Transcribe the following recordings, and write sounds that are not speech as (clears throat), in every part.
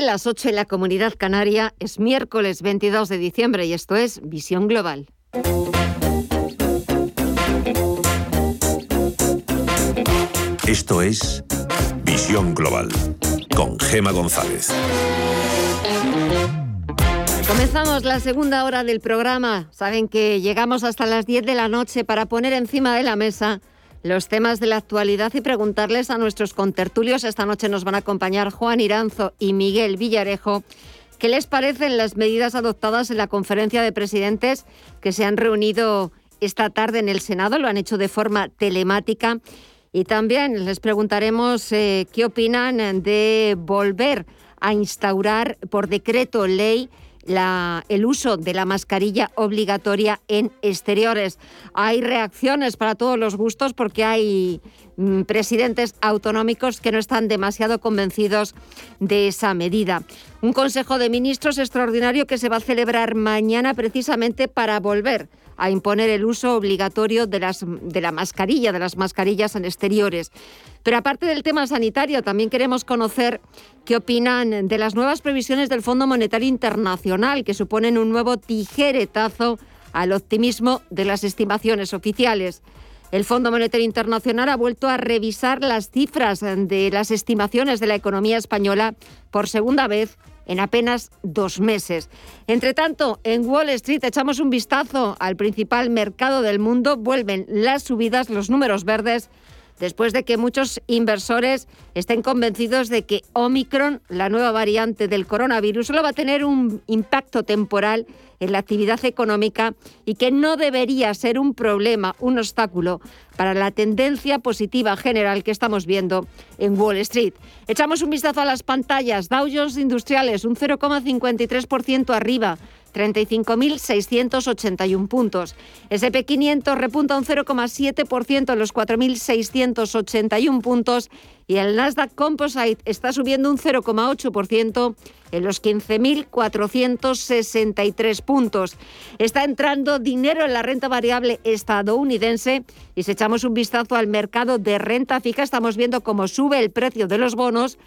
Las 8 en la comunidad canaria es miércoles 22 de diciembre y esto es Visión Global. Esto es Visión Global con Gema González. Comenzamos la segunda hora del programa. Saben que llegamos hasta las 10 de la noche para poner encima de la mesa los temas de la actualidad y preguntarles a nuestros contertulios. Esta noche nos van a acompañar Juan Iranzo y Miguel Villarejo. ¿Qué les parecen las medidas adoptadas en la conferencia de presidentes que se han reunido esta tarde en el Senado? Lo han hecho de forma telemática. Y también les preguntaremos eh, qué opinan de volver a instaurar por decreto ley el uso de la mascarilla obligatoria en exteriores. Hay reacciones para todos los gustos porque hay mm, presidentes autonómicos que no están demasiado convencidos de esa medida. Un Consejo de Ministros extraordinario que se va a celebrar mañana precisamente para volver a imponer el uso obligatorio de, las, de la mascarilla, de las mascarillas en exteriores. Pero aparte del tema sanitario, también queremos conocer qué opinan de las nuevas previsiones del Fondo Monetario Internacional, que suponen un nuevo tijeretazo al optimismo de las estimaciones oficiales. El Fondo Monetario Internacional ha vuelto a revisar las cifras de las estimaciones de la economía española por segunda vez en apenas dos meses. Entre tanto, en Wall Street echamos un vistazo al principal mercado del mundo. Vuelven las subidas, los números verdes después de que muchos inversores estén convencidos de que Omicron, la nueva variante del coronavirus, solo va a tener un impacto temporal en la actividad económica y que no debería ser un problema, un obstáculo para la tendencia positiva general que estamos viendo en Wall Street. Echamos un vistazo a las pantallas. Dow Jones Industriales, un 0,53% arriba. 35.681 puntos. SP500 repunta un 0,7% en los 4.681 puntos y el Nasdaq Composite está subiendo un 0,8% en los 15.463 puntos. Está entrando dinero en la renta variable estadounidense y si echamos un vistazo al mercado de renta fija estamos viendo cómo sube el precio de los bonos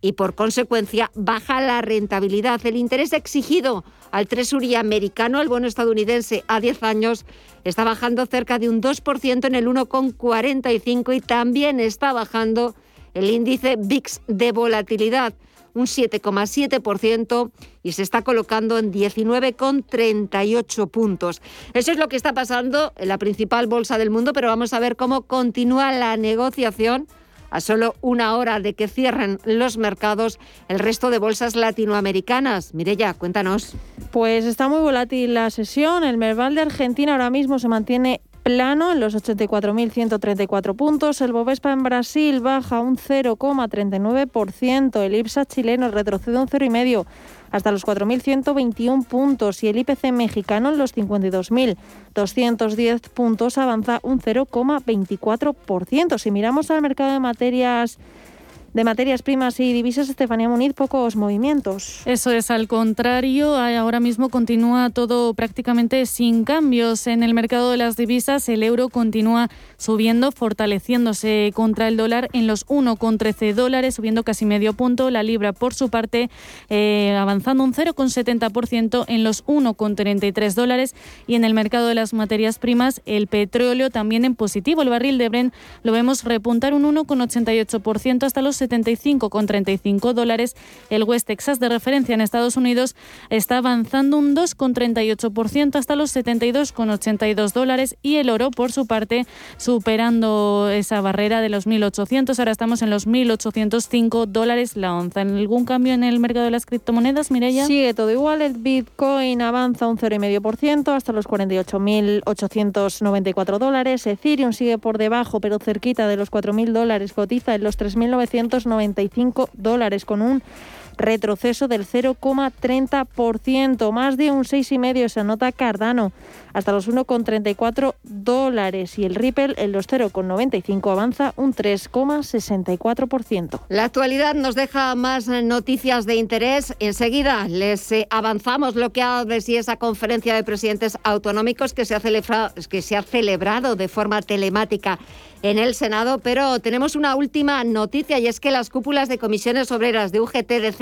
y por consecuencia baja la rentabilidad. El interés exigido al Treasury americano, el bono estadounidense a 10 años, está bajando cerca de un 2% en el 1,45 y también está bajando el índice VIX de volatilidad un 7,7% y se está colocando en 19,38 puntos. Eso es lo que está pasando en la principal bolsa del mundo, pero vamos a ver cómo continúa la negociación a solo una hora de que cierren los mercados el resto de bolsas latinoamericanas. Mirella, cuéntanos. Pues está muy volátil la sesión. El Merval de Argentina ahora mismo se mantiene plano en los 84.134 puntos. El Bovespa en Brasil baja un 0,39%. El IPSA chileno retrocede un 0,5% hasta los 4.121 puntos y el IPC mexicano en los 52.210 puntos avanza un 0,24%. Si miramos al mercado de materias de materias primas y divisas, Estefanía Muniz, pocos movimientos. Eso es, al contrario, ahora mismo continúa todo prácticamente sin cambios. En el mercado de las divisas, el euro continúa subiendo, fortaleciéndose contra el dólar en los 1,13 dólares, subiendo casi medio punto. La libra, por su parte, eh, avanzando un 0,70% en los 1,33 dólares. Y en el mercado de las materias primas, el petróleo también en positivo. El barril de Bren lo vemos repuntar un 1,88% hasta los 75,35 dólares. El West Texas de referencia en Estados Unidos está avanzando un 2,38% hasta los 72,82 dólares y el oro, por su parte, superando esa barrera de los 1.800. Ahora estamos en los 1.805 dólares la onza. ¿Algún cambio en el mercado de las criptomonedas, Mireya? Sigue todo igual. El Bitcoin avanza un 0,5% hasta los 48.894 dólares. Ethereum sigue por debajo, pero cerquita de los 4.000 dólares. Cotiza en los 3.900 295 dólares, con un retroceso del 0,30%, más de un 6,5% se anota Cardano, hasta los 1,34 dólares y el Ripple en los 0,95 avanza un 3,64%. La actualidad nos deja más noticias de interés. Enseguida les eh, avanzamos lo que ha de sí esa conferencia de presidentes autonómicos que se ha celebrado, que se ha celebrado de forma telemática en el Senado, pero tenemos una última noticia y es que las cúpulas de comisiones obreras de UGT, de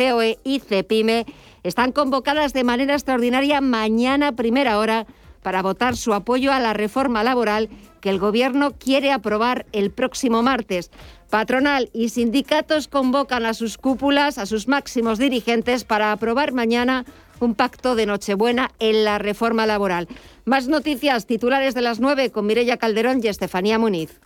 Y CEPIME están convocadas de manera extraordinaria mañana primera hora para votar su apoyo a la reforma laboral que el Gobierno quiere aprobar el próximo martes. Patronal y sindicatos convocan a sus cúpulas, a sus máximos dirigentes, para aprobar mañana un pacto de Nochebuena en la reforma laboral. Más noticias, titulares de las nueve con Mireya Calderón y Estefanía Muniz.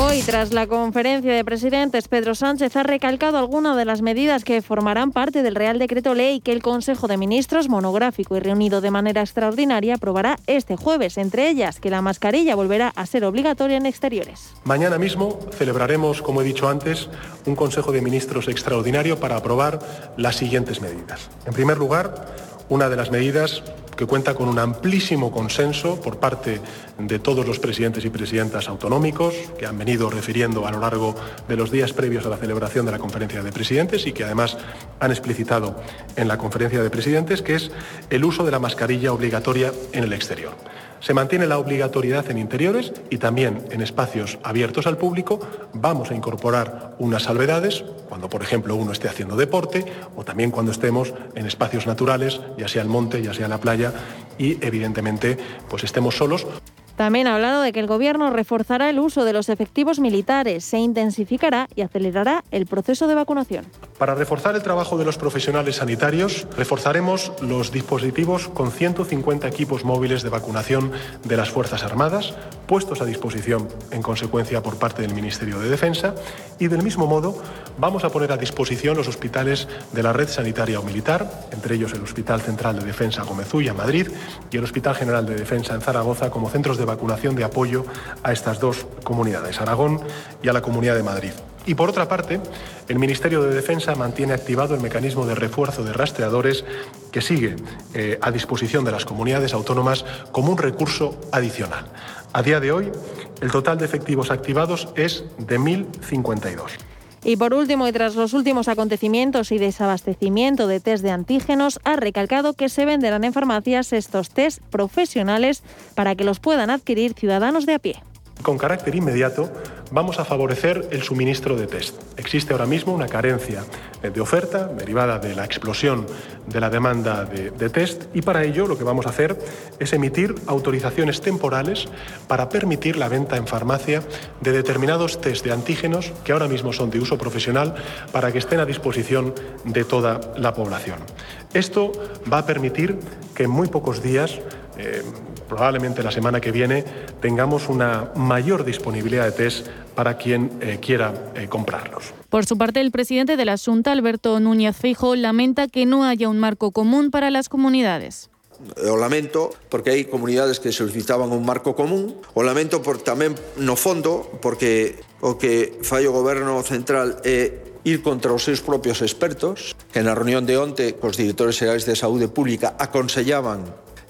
Hoy, tras la conferencia de presidentes, Pedro Sánchez ha recalcado algunas de las medidas que formarán parte del Real Decreto Ley que el Consejo de Ministros, monográfico y reunido de manera extraordinaria, aprobará este jueves, entre ellas que la mascarilla volverá a ser obligatoria en exteriores. Mañana mismo celebraremos, como he dicho antes, un Consejo de Ministros extraordinario para aprobar las siguientes medidas. En primer lugar, una de las medidas que cuenta con un amplísimo consenso por parte de todos los presidentes y presidentas autonómicos que han venido refiriendo a lo largo de los días previos a la celebración de la conferencia de presidentes y que además han explicitado en la conferencia de presidentes, que es el uso de la mascarilla obligatoria en el exterior. Se mantiene la obligatoriedad en interiores y también en espacios abiertos al público. Vamos a incorporar unas salvedades cuando, por ejemplo, uno esté haciendo deporte o también cuando estemos en espacios naturales, ya sea el monte, ya sea la playa y, evidentemente, pues estemos solos. También ha hablado de que el Gobierno reforzará el uso de los efectivos militares, se intensificará y acelerará el proceso de vacunación. Para reforzar el trabajo de los profesionales sanitarios, reforzaremos los dispositivos con 150 equipos móviles de vacunación de las Fuerzas Armadas, puestos a disposición en consecuencia por parte del Ministerio de Defensa, y del mismo modo vamos a poner a disposición los hospitales de la red sanitaria o militar, entre ellos el Hospital Central de Defensa Gomezuya, Madrid, y el Hospital General de Defensa en Zaragoza, como centros de vacunación de apoyo a estas dos comunidades, Aragón y a la Comunidad de Madrid. Y por otra parte, el Ministerio de Defensa mantiene activado el mecanismo de refuerzo de rastreadores que sigue eh, a disposición de las comunidades autónomas como un recurso adicional. A día de hoy, el total de efectivos activados es de 1.052. Y por último, y tras los últimos acontecimientos y desabastecimiento de test de antígenos, ha recalcado que se venderán en farmacias estos test profesionales para que los puedan adquirir ciudadanos de a pie. Con carácter inmediato, vamos a favorecer el suministro de test. Existe ahora mismo una carencia de oferta derivada de la explosión de la demanda de, test y para ello lo que vamos a hacer es emitir autorizaciones temporales para permitir la venta en farmacia de determinados test de antígenos que ahora mismo son de uso profesional para que estén a disposición de toda la población. Esto va a permitir que en muy pocos días eh, probablemente la semana que viene tengamos una mayor disponibilidad de test para quien eh, quiera eh, comprarlos. Por su parte, el presidente de la Junta, Alberto Núñez Feijo, lamenta que no haya un marco común para las comunidades. O lamento porque hai comunidades que solicitaban un marco común O lamento por tamén no fondo porque o que fai o goberno central é ir contra os seus propios expertos que na reunión de onte cos directores xerais de saúde pública aconsellaban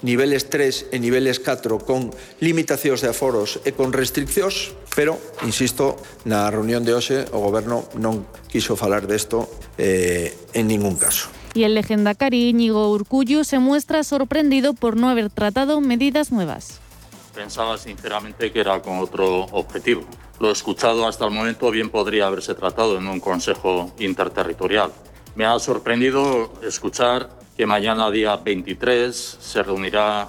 niveles 3 e niveles 4 con limitacións de aforos e con restriccións, pero, insisto, na reunión de hoxe o Goberno non quiso falar desto eh, en ningún caso. Y el legendacari Íñigo Urcullu se muestra sorprendido por no haber tratado medidas nuevas. Pensaba sinceramente que era con otro objetivo. Lo escuchado hasta el momento bien podría haberse tratado en un consejo interterritorial. Me ha sorprendido escuchar que mañana, día 23, se reunirá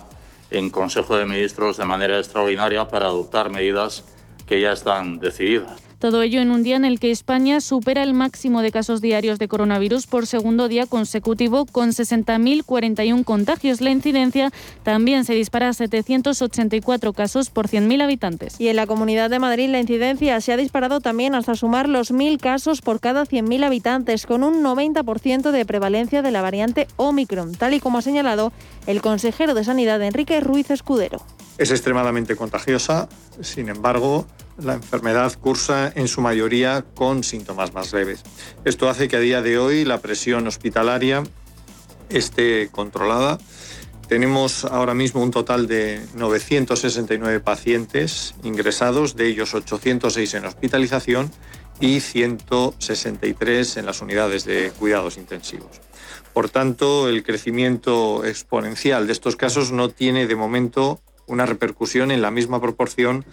en Consejo de Ministros de manera extraordinaria para adoptar medidas que ya están decididas. Todo ello en un día en el que España supera el máximo de casos diarios de coronavirus por segundo día consecutivo con 60.041 contagios. La incidencia también se dispara a 784 casos por 100.000 habitantes. Y en la Comunidad de Madrid la incidencia se ha disparado también hasta sumar los 1.000 casos por cada 100.000 habitantes, con un 90% de prevalencia de la variante Omicron, tal y como ha señalado el consejero de Sanidad Enrique Ruiz Escudero. Es extremadamente contagiosa, sin embargo, la enfermedad cursa en su mayoría con síntomas más leves. Esto hace que a día de hoy la presión hospitalaria esté controlada. Tenemos ahora mismo un total de 969 pacientes ingresados, de ellos 806 en hospitalización y 163 en las unidades de cuidados intensivos. Por tanto, el crecimiento exponencial de estos casos no tiene de momento una repercusión en la misma proporción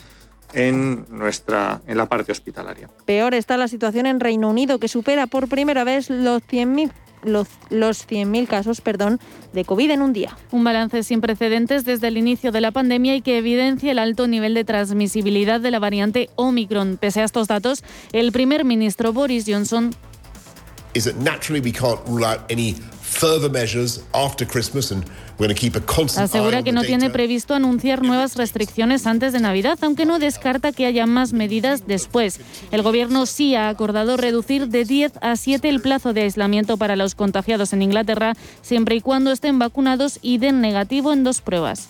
en, nuestra, en la parte hospitalaria. Peor está la situación en Reino Unido, que supera por primera vez los 100.000 los, los 100.000 casos perdón, de COVID en un día. Un balance sin precedentes desde el inicio de la pandemia y que evidencia el alto nivel de transmisibilidad de la variante Omicron. Pese a estos datos, el primer ministro Boris Johnson Asegura que no tiene previsto anunciar nuevas restricciones antes de Navidad, aunque no descarta que haya más medidas después. El Gobierno sí ha acordado reducir de 10 a 7 el plazo de aislamiento para los contagiados en Inglaterra, siempre y cuando estén vacunados y den negativo en dos pruebas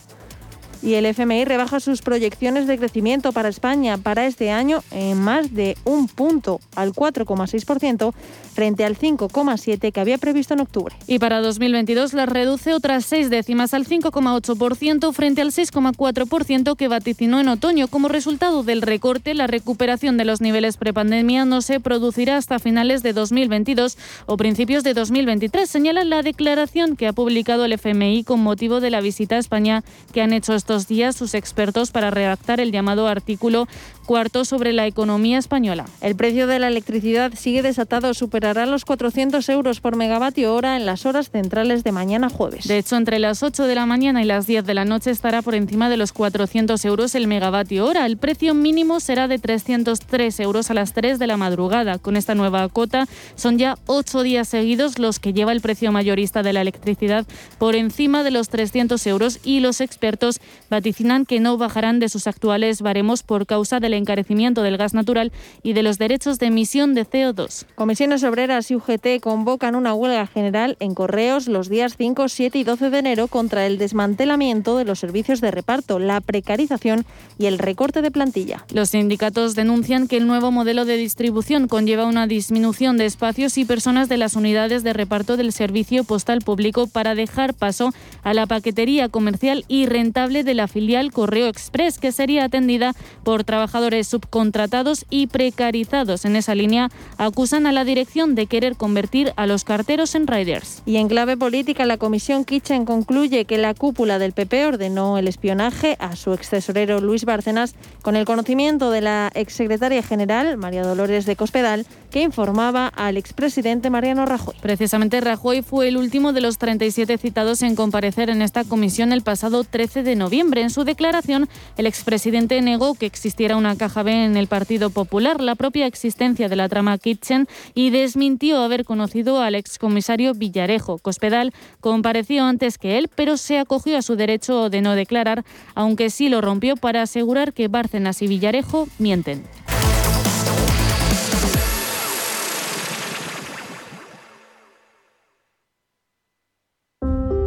y el FMI rebaja sus proyecciones de crecimiento para España para este año en más de un punto, al 4,6%, frente al 5,7% que había previsto en octubre. Y para 2022 las reduce otras seis décimas al 5,8% frente al 6,4% que vaticinó en otoño. Como resultado del recorte, la recuperación de los niveles prepandemia no se producirá hasta finales de 2022 o principios de 2023, señala la declaración que ha publicado el FMI con motivo de la visita a España que han hecho estos días sus expertos para redactar el llamado artículo cuarto sobre la economía española. El precio de la electricidad sigue desatado, superará los 400 euros por megavatio hora en las horas centrales de mañana jueves. De hecho, entre las 8 de la mañana y las 10 de la noche estará por encima de los 400 euros el megavatio hora. El precio mínimo será de 303 euros a las 3 de la madrugada. Con esta nueva cota son ya 8 días seguidos los que lleva el precio mayorista de la electricidad por encima de los 300 euros y los expertos vaticinan que no bajarán de sus actuales baremos por causa del encarecimiento del gas natural y de los derechos de emisión de CO2. Comisiones Obreras y UGT convocan una huelga general en correos los días 5, 7 y 12 de enero contra el desmantelamiento de los servicios de reparto, la precarización y el recorte de plantilla. Los sindicatos denuncian que el nuevo modelo de distribución conlleva una disminución de espacios y personas de las unidades de reparto del servicio postal público para dejar paso a la paquetería comercial y rentable de la filial Correo Express, que sería atendida por trabajadores subcontratados y precarizados. En esa línea acusan a la dirección de querer convertir a los carteros en riders. Y en clave política, la Comisión Kitchen concluye que la cúpula del PP ordenó el espionaje a su excesorero Luis Bárcenas con el conocimiento de la exsecretaria general, María Dolores de Cospedal, que informaba al expresidente Mariano Rajoy. Precisamente Rajoy fue el último de los 37 citados en comparecer en esta comisión el pasado 13 de noviembre. En su declaración, el expresidente negó que existiera una caja B en el Partido Popular, la propia existencia de la trama Kitchen, y desmintió haber conocido al excomisario Villarejo. Cospedal compareció antes que él, pero se acogió a su derecho de no declarar, aunque sí lo rompió para asegurar que Bárcenas y Villarejo mienten.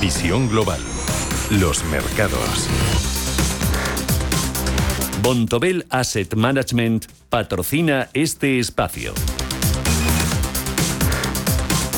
Visión Global. Los mercados. Bontobel Asset Management patrocina este espacio.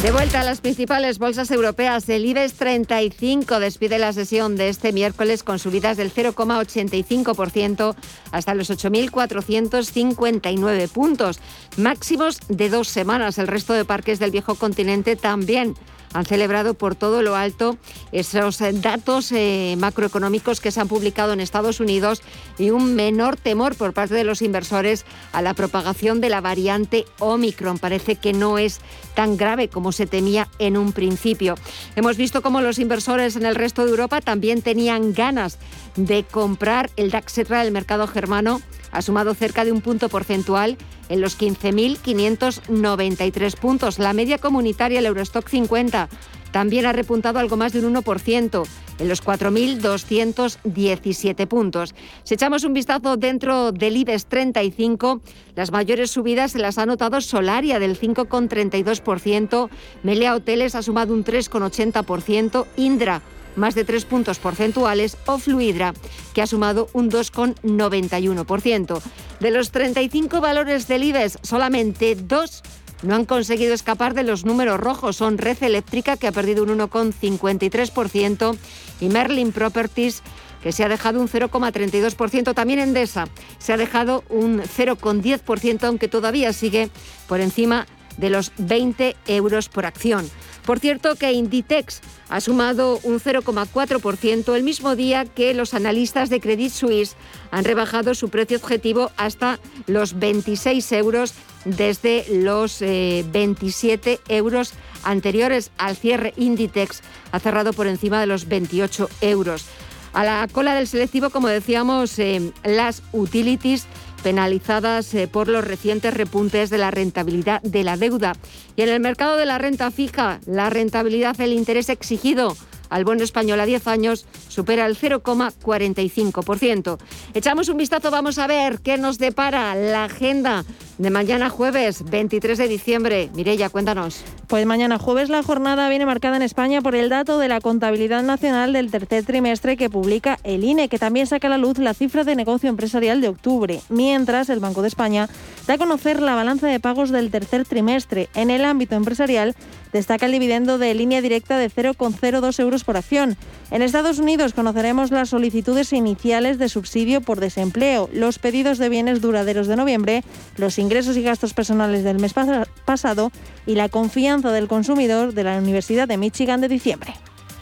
De vuelta a las principales bolsas europeas, el IBEX 35 despide la sesión de este miércoles con subidas del 0,85% hasta los 8.459 puntos, máximos de dos semanas. El resto de parques del viejo continente también han celebrado por todo lo alto esos datos eh, macroeconómicos que se han publicado en Estados Unidos y un menor temor por parte de los inversores a la propagación de la variante Omicron. Parece que no es tan grave como se temía en un principio. Hemos visto cómo los inversores en el resto de Europa también tenían ganas de comprar el DAX del mercado germano ha sumado cerca de un punto porcentual en los 15.593 puntos. La media comunitaria, el Eurostock 50, también ha repuntado algo más de un 1%, en los 4.217 puntos. Si echamos un vistazo dentro del IBEX 35, las mayores subidas se las ha notado Solaria del 5,32%, Melea Hoteles ha sumado un 3,80%, Indra más de 3 puntos porcentuales, o Fluidra, que ha sumado un 2,91%. De los 35 valores del IBEX, solamente dos no han conseguido escapar de los números rojos. Son Red Eléctrica, que ha perdido un 1,53%, y Merlin Properties, que se ha dejado un 0,32%. También Endesa se ha dejado un 0,10%, aunque todavía sigue por encima de los 20 euros por acción. Por cierto que Inditex ha sumado un 0,4% el mismo día que los analistas de Credit Suisse han rebajado su precio objetivo hasta los 26 euros desde los 27 eh, euros anteriores al cierre. Inditex ha cerrado por encima de los 28 euros. A la cola del selectivo, como decíamos, eh, las utilities penalizadas eh, por los recientes repuntes de la rentabilidad de la deuda. Y en el mercado de la renta fija, la rentabilidad del interés exigido al bono español a 10 años supera el 0,45%. Echamos un vistazo, vamos a ver qué nos depara la agenda de mañana jueves 23 de diciembre. Mireya, cuéntanos. Pues mañana jueves la jornada viene marcada en España por el dato de la contabilidad nacional del tercer trimestre que publica el INE, que también saca a la luz la cifra de negocio empresarial de octubre, mientras el Banco de España da a conocer la balanza de pagos del tercer trimestre. En el ámbito empresarial destaca el dividendo de línea directa de 0,02 euros por acción. En Estados Unidos conoceremos las solicitudes iniciales de subsidio por desempleo, los pedidos de bienes duraderos de noviembre, los ingresos y gastos personales del mes pasado y la confianza del consumidor de la Universidad de Michigan de diciembre.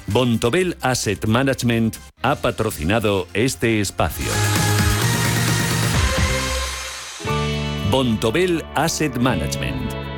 Bontobel Asset Management ha patrocinado este espacio. Bontobel Asset Management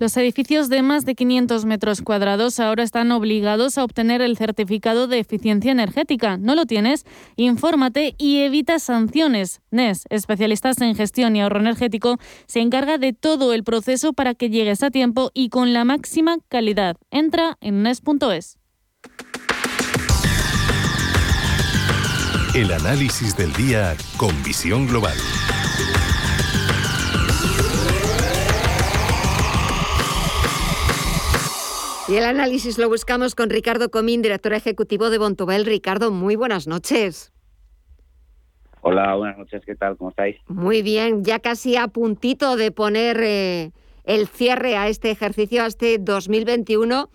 Los edificios de más de 500 metros cuadrados ahora están obligados a obtener el certificado de eficiencia energética. ¿No lo tienes? Infórmate y evita sanciones. NES, especialistas en gestión y ahorro energético, se encarga de todo el proceso para que llegues a tiempo y con la máxima calidad. Entra en NES.es. El análisis del día con visión global. Y el análisis lo buscamos con Ricardo Comín, director ejecutivo de Bontobel. Ricardo, muy buenas noches. Hola, buenas noches, ¿qué tal? ¿Cómo estáis? Muy bien, ya casi a puntito de poner eh, el cierre a este ejercicio, a este 2021,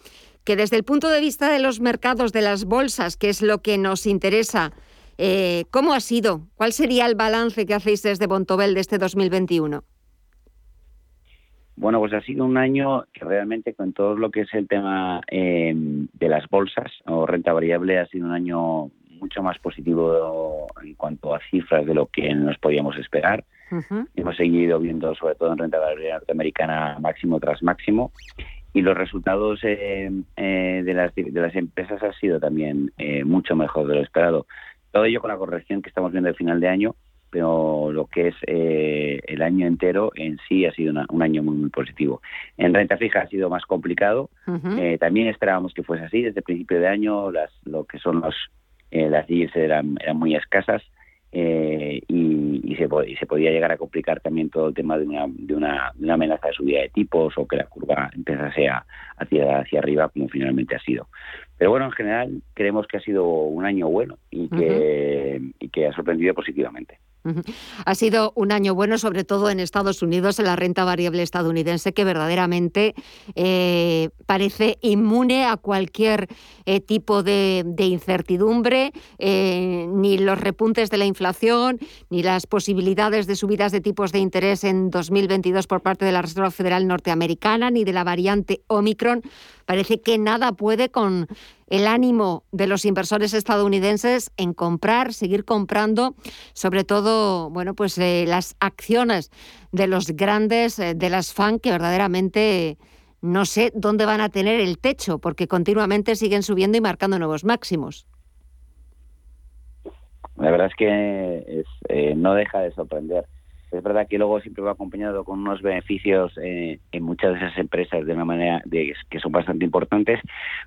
que desde el punto de vista de los mercados, de las bolsas, que es lo que nos interesa, eh, ¿cómo ha sido? ¿Cuál sería el balance que hacéis desde Bontobel de este 2021? Bueno, pues ha sido un año que realmente con todo lo que es el tema eh, de las bolsas o renta variable ha sido un año mucho más positivo en cuanto a cifras de lo que nos podíamos esperar. Hemos seguido viendo, sobre todo en renta variable norteamericana, máximo tras máximo. Y los resultados eh, eh, de, las, de las empresas han sido también mucho mejor de lo esperado. Todo ello con la corrección que estamos viendo al final de año, pero lo que es eh, el año entero en sí ha sido un año muy, muy positivo. En renta fija ha sido más complicado. Eh, también esperábamos que fuese así. Desde el principio de año las, lo que son los, eh, las yields eran, eran muy escasas y, y, se, y se podía llegar a complicar también todo el tema de una, de una, de una amenaza de subida de tipos o que la curva empezase a, hacia, hacia arriba como finalmente ha sido. Pero bueno, en general creemos que ha sido un año bueno y que, y que ha sorprendido positivamente. Ha sido un año bueno, sobre todo en Estados Unidos, en la renta variable estadounidense, que verdaderamente eh, parece inmune a cualquier eh, tipo de, incertidumbre, eh, ni los repuntes de la inflación, ni las posibilidades de subidas de tipos de interés en 2022 por parte de la Reserva Federal Norteamericana, ni de la variante Omicron. Parece que nada puede con el ánimo de los inversores estadounidenses en comprar, seguir comprando, sobre todo, bueno, pues eh, las acciones de los grandes, eh, de las FAN, que verdaderamente no sé dónde van a tener el techo, porque continuamente siguen subiendo y marcando nuevos máximos. La verdad es que eh, no deja de sorprender es verdad que luego siempre va acompañado con unos beneficios eh, en muchas de esas empresas de una manera de, que son bastante importantes,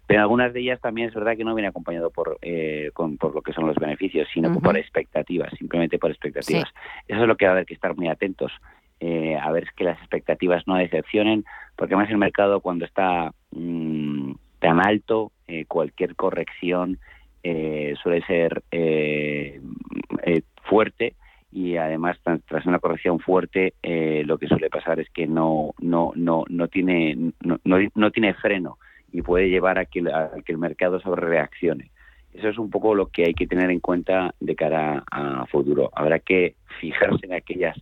pero en algunas de ellas también es verdad que no viene acompañado por, eh, por lo que son los beneficios, sino por expectativas, simplemente por expectativas. Eso es lo que va a haber que estar muy atentos. Eh, a ver que las expectativas no decepcionen, porque además el mercado cuando está mm, tan alto, cualquier corrección suele ser fuerte y además tras una corrección fuerte eh, lo que suele pasar es que no no no no tiene no, no, tiene freno y puede llevar a que, que el mercado sobre reaccione eso es un poco lo que hay que tener en cuenta de cara a futuro. Habrá que fijarse en aquellas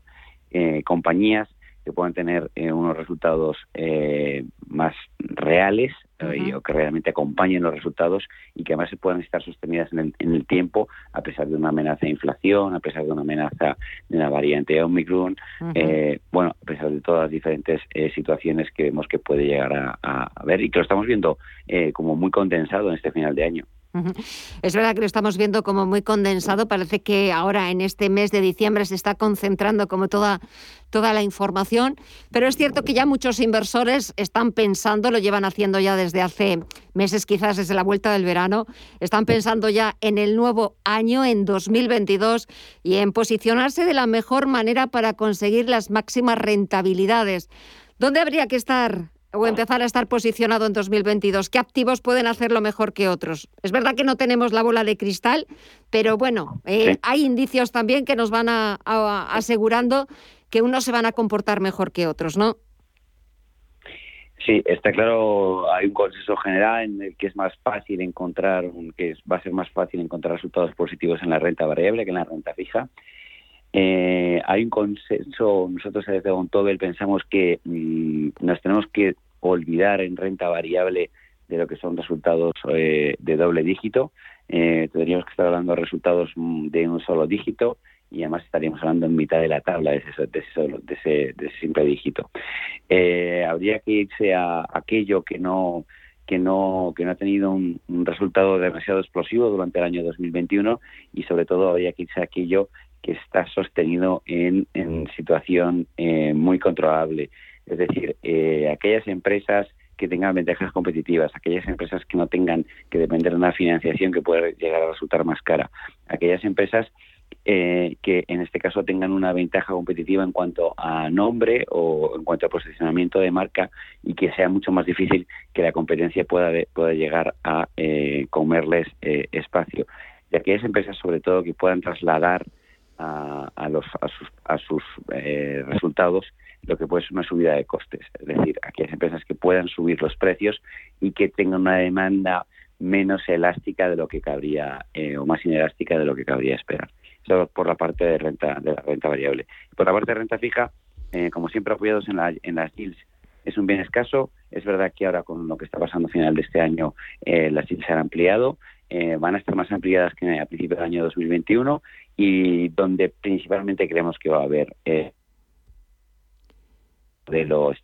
eh, compañías que puedan tener eh, unos resultados eh, más reales eh, o que realmente acompañen los resultados y que además se puedan estar sostenidas en el, tiempo a pesar de una amenaza de inflación, a pesar de una amenaza de una variante Omicron, bueno, a pesar de todas las diferentes situaciones que vemos que puede llegar a, a, ver y que lo estamos viendo como muy condensado en este final de año. Es verdad que lo estamos viendo como muy condensado. Parece que ahora en este mes de diciembre se está concentrando como toda, toda la información. Pero es cierto que ya muchos inversores están pensando, lo llevan haciendo ya desde hace meses, quizás desde la vuelta del verano, están pensando ya en el nuevo año, en 2022, y en posicionarse de la mejor manera para conseguir las máximas rentabilidades. ¿Dónde habría que estar o empezar a estar posicionado en 2022? ¿Qué activos pueden hacerlo mejor que otros? Es verdad que no tenemos la bola de cristal, pero bueno, eh, hay indicios también que nos van a, asegurando que unos se van a comportar mejor que otros, ¿no? Sí, está claro, hay un consenso general en el que es más fácil encontrar, que va a ser más fácil encontrar resultados positivos en la renta variable que en la renta fija. Eh, hay un consenso, nosotros desde Bontobel pensamos que mm, nos tenemos que olvidar en renta variable de lo que son resultados eh, de doble dígito. Eh, tendríamos que estar hablando de resultados mm, de un solo dígito y además estaríamos hablando en mitad de la tabla de ese, de ese, de ese, simple dígito. Eh, habría que irse a aquello que no que no ha tenido un, resultado demasiado explosivo durante el año 2021 y sobre todo habría que irse a aquello que está sostenido en, en situación eh, muy controlable. Es decir, eh, aquellas empresas que tengan ventajas competitivas, aquellas empresas que no tengan que depender de una financiación que pueda llegar a resultar más cara, aquellas empresas eh, que en este caso tengan una ventaja competitiva en cuanto a nombre o en cuanto a posicionamiento de marca y que sea mucho más difícil que la competencia pueda, pueda llegar a eh, comerles espacio. Y aquellas empresas sobre todo que puedan trasladar a, los, a sus, a sus eh, resultados lo que puede ser una subida de costes. Es decir, aquellas empresas que puedan subir los precios y que tengan una demanda menos elástica de lo que cabría eh, o más inelástica de lo que cabría esperar. Eso por la parte de renta de la renta variable. Por la parte de renta fija, eh, como siempre apoyados en, la, en las yields, es un bien escaso. Es verdad que ahora con lo que está pasando a final de este año, las yields se han ampliado. van a estar más ampliadas que a principios del año 2021 y donde principalmente creemos que va a haber eh, de los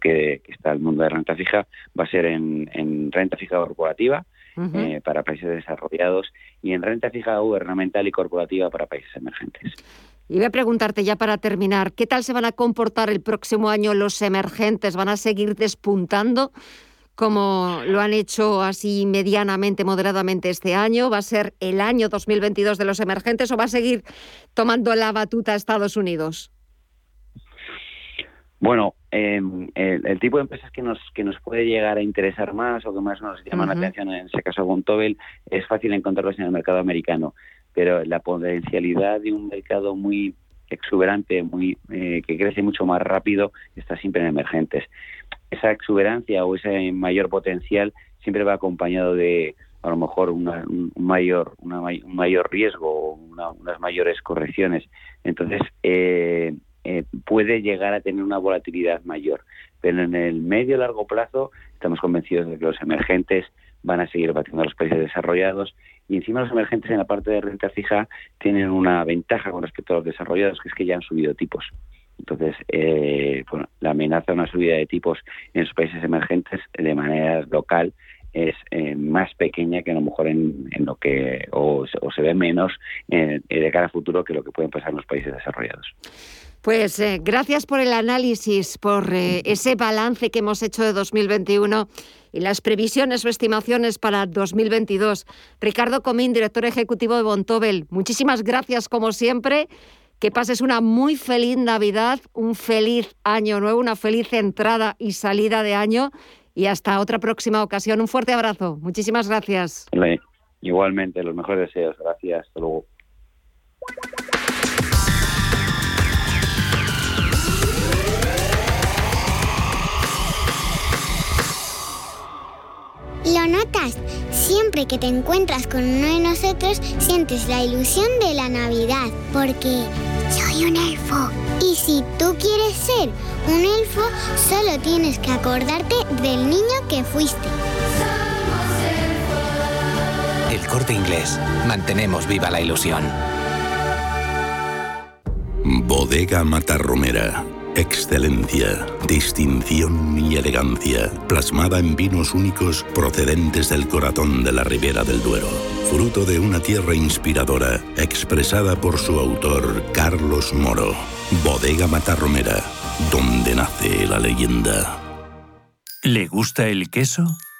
que, que, está el mundo de renta fija va a ser en, renta fija corporativa eh, para países desarrollados y en renta fija gubernamental y corporativa para países emergentes. Y voy a preguntarte ya para terminar, ¿qué tal se van a comportar el próximo año los emergentes? ¿Van a seguir despuntando? como lo han hecho así medianamente, moderadamente este año? ¿Va a ser el año 2022 de los emergentes o va a seguir tomando la batuta Estados Unidos? Bueno, em, el, tipo de empresas que nos que nos puede llegar a interesar más o que más nos llaman la atención, en ese caso Tobel, es fácil encontrarlos en el mercado americano, pero la potencialidad de un mercado muy exuberante, muy eh, que crece mucho más rápido, está siempre en emergentes. Esa exuberancia o ese mayor potencial siempre va acompañado de a lo mejor un mayor un mayor riesgo o unas mayores correcciones. Entonces eh, eh, puede llegar a tener una volatilidad mayor. Pero en el medio largo plazo estamos convencidos de que los emergentes van a seguir batiendo a los países desarrollados y encima los emergentes en la parte de renta fija tienen una ventaja con respecto a los desarrollados, que es que ya han subido tipos. Entonces, eh, bueno, la amenaza de una subida de tipos en los países emergentes de manera local es eh, más pequeña que a lo mejor en, lo que o, se ve menos eh, de cara a futuro que lo que pueden pasar en los países desarrollados. Pues gracias por el análisis, por ese balance que hemos hecho de 2021 y las previsiones o estimaciones para 2022. Ricardo Comín, director ejecutivo de Bontobel, muchísimas gracias como siempre que pases una muy feliz Navidad, un feliz año nuevo, una feliz entrada y salida de año y hasta otra próxima ocasión. Un fuerte abrazo. Muchísimas gracias. Igualmente, los mejores deseos. Gracias. Hasta luego. Lo notas, siempre que te encuentras con uno de nosotros sientes la ilusión de la Navidad, porque soy un elfo. Y si tú quieres ser un elfo, solo tienes que acordarte del niño que fuiste. El corte inglés. Mantenemos viva la ilusión. Bodega Matarromera Excelencia, distinción y elegancia, plasmada en vinos únicos procedentes del corazón de la Ribera del Duero. Fruto de una tierra inspiradora, expresada por su autor Carlos Moro. Bodega Matarromera, donde nace la leyenda. ¿Le gusta el queso?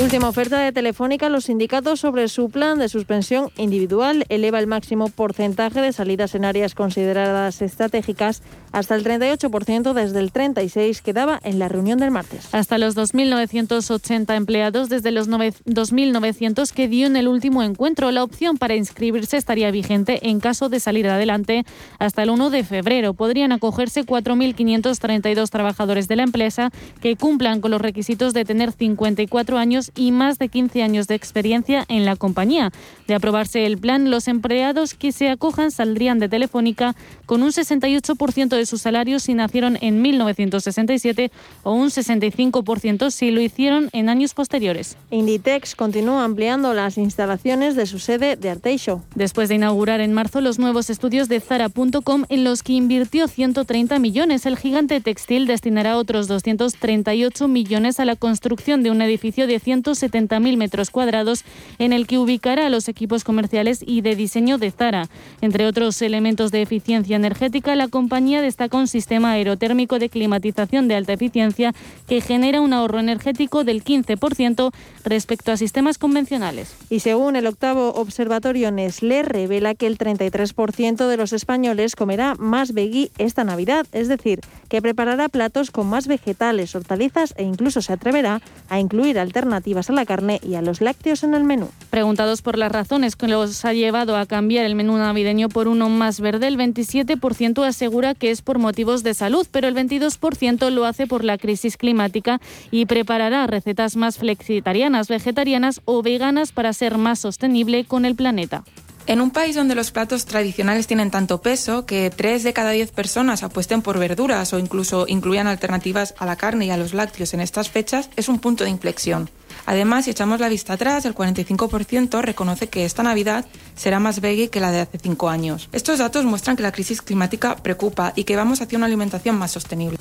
Última oferta de Telefónica. Los sindicatos sobre su plan de suspensión individual eleva el máximo porcentaje de salidas en áreas consideradas estratégicas hasta el 38% desde el 36% que daba en la reunión del martes. Hasta los 2.980 empleados desde los 2.900 que dio en el último encuentro. La opción para inscribirse estaría vigente en caso de salir adelante hasta el 1 de febrero. Podrían acogerse 4.532 trabajadores de la empresa que cumplan con los requisitos de tener 54 años y más de 15 años de experiencia en la compañía. De aprobarse el plan, los empleados que se acojan saldrían de Telefónica con un 68% de sus salarios si nacieron en 1967 o un 65% si lo hicieron en años posteriores. Inditex continúa ampliando las instalaciones de su sede de Arteixo. Después de inaugurar en marzo los nuevos estudios de Zara.com en los que invirtió 130 millones, el gigante textil destinará otros 238 millones a la construcción de un edificio de 100 170.000 metros cuadrados en el que ubicará los equipos comerciales y de diseño de Zara. Entre otros elementos de eficiencia energética, la compañía destaca un sistema aerotérmico de climatización de alta eficiencia que genera un ahorro energético del 15% respecto a sistemas convencionales. Y según el octavo observatorio Nestlé, revela que el 33% de los españoles comerá más veggie esta Navidad, es decir, que preparará platos con más vegetales, hortalizas e incluso se atreverá a incluir alternativas a la carne y a los lácteos en el menú. Preguntados por las razones que los ha llevado a cambiar el menú navideño por uno más verde, el 27% asegura que es por motivos de salud, pero el 22% lo hace por la crisis climática y preparará recetas más flexitarianas, vegetarianas o veganas para ser más sostenible con el planeta. En un país donde los platos tradicionales tienen tanto peso que 3 de cada 10 personas apuesten por verduras o incluso incluyan alternativas a la carne y a los lácteos en estas fechas, es un punto de inflexión. Además, si echamos la vista atrás, el 45% reconoce que esta Navidad será más veggie que la de hace cinco años. Estos datos muestran que la crisis climática preocupa y que vamos hacia una alimentación más sostenible.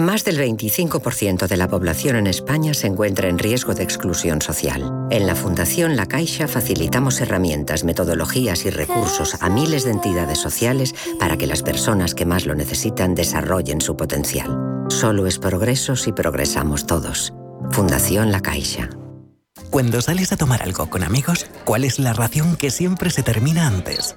Más del 25% de la población en España se encuentra en riesgo de exclusión social. En la Fundación La Caixa facilitamos herramientas, metodologías y recursos a miles de entidades sociales para que las personas que más lo necesitan desarrollen su potencial. Solo es progreso si progresamos todos. Fundación La Caixa. Cuando sales a tomar algo con amigos, ¿cuál es la ración que siempre se termina antes?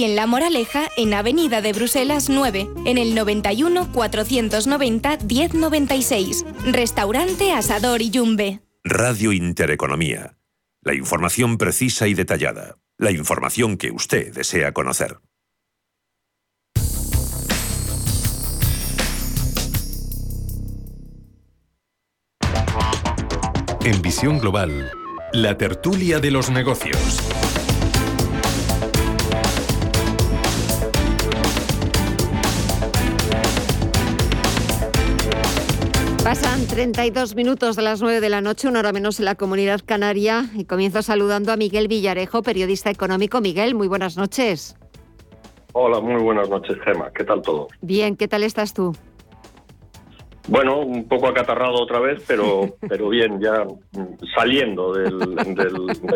y en La Moraleja, en Avenida de Bruselas 9, en el 91 490 1096. Restaurante Asador Iyumbe. Radio Intereconomía. La información precisa y detallada la información que usted desea conocer. En Visión Global, la tertulia de los negocios. Pasan 32 minutos de las 9 de la noche, una hora menos en la comunidad canaria, y comienzo saludando a Miguel Villarejo, periodista económico. Miguel, muy buenas noches. Hola, muy buenas noches, Gema. ¿Qué tal todo? Bien, ¿qué tal estás tú? Bueno, un poco acatarrado otra vez, pero, (laughs) pero bien, ya saliendo de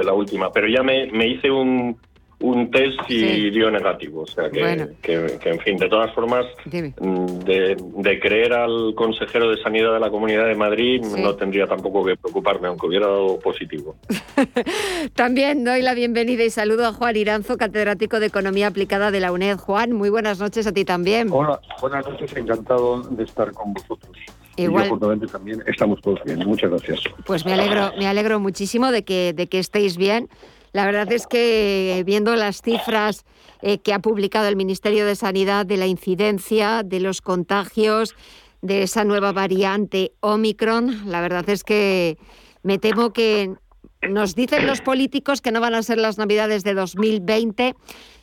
la última. Pero ya me, me hice un, un test y dio negativo. O sea que, que, en fin, de todas formas, mm, de, creer al consejero de Sanidad de la Comunidad de Madrid no tendría tampoco que preocuparme, aunque hubiera dado positivo. (laughs) También doy la bienvenida y saludo a Juan Iranzo, catedrático de Economía Aplicada de la UNED. Juan, muy buenas noches a ti también. Hola, buenas noches, encantado de estar con vosotros. Igual. Y también estamos todos bien. Muchas gracias. Pues me alegro, me alegro muchísimo de que, de que estéis bien. La verdad es que viendo las cifras eh, que ha publicado el Ministerio de Sanidad de la incidencia, de los contagios, de esa nueva variante Omicron, la verdad es que me temo que nos dicen los políticos que no van a ser las Navidades de 2020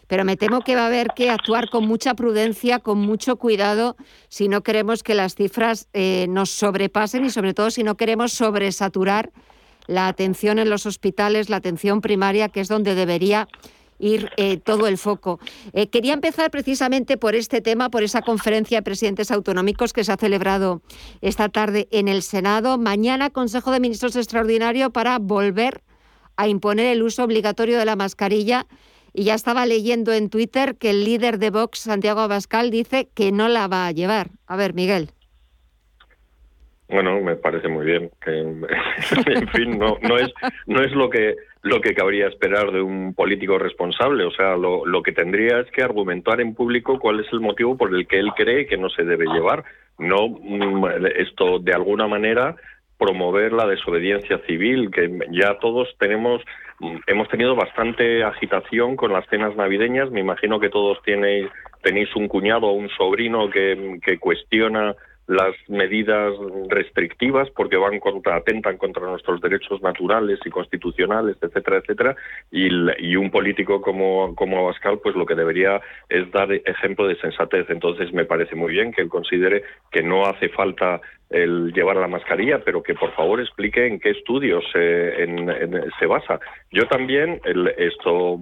pero me temo que va a haber que actuar con mucha prudencia, con mucho cuidado, si no queremos que las cifras eh, nos sobrepasen y sobre todo si no queremos sobresaturar la atención en los hospitales, la atención primaria, que es donde debería ir eh, todo el foco. Eh, quería empezar precisamente por este tema, por esa conferencia de presidentes autonómicos que se ha celebrado esta tarde en el Senado. Mañana Consejo de Ministros extraordinario para volver a imponer el uso obligatorio de la mascarilla. Y ya estaba leyendo en Twitter que el líder de Vox, Santiago Abascal, dice que no la va a llevar. A ver, Miguel. Bueno, me parece muy bien. Que, (laughs) en fin, no, no es no es lo que lo que cabría esperar de un político responsable. O sea, lo, lo que tendría es que argumentar en público cuál es el motivo por el que él cree que no se debe llevar. No mm, esto de alguna manera promover la desobediencia civil, que ya todos tenemos, mm, hemos tenido bastante agitación con las cenas navideñas. Me imagino que todos tenéis, tenéis un cuñado o un sobrino que, que cuestiona las medidas restrictivas porque van contra, atentan contra nuestros derechos naturales y constitucionales, etcétera, etcétera, y, un político como, como Abascal, pues lo que debería es dar ejemplo de sensatez. Entonces me parece muy bien que él considere que no hace falta el llevar la mascarilla, pero que por favor explique en qué estudios se basa. Yo también esto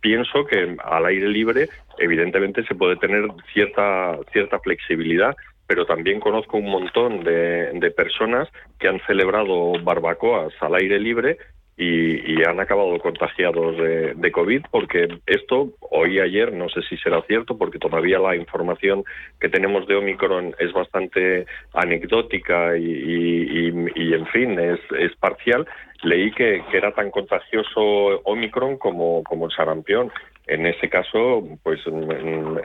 pienso que al aire libre evidentemente se puede tener cierta cierta flexibilidad pero también conozco un montón de, personas que han celebrado barbacoas al aire libre y, han acabado contagiados de, COVID porque esto, hoy ayer, no sé si será cierto porque todavía la información que tenemos de Omicron es bastante anecdótica y, en fin, es, parcial, leí que, que, era tan contagioso Omicron como, como el sarampión. En ese caso, pues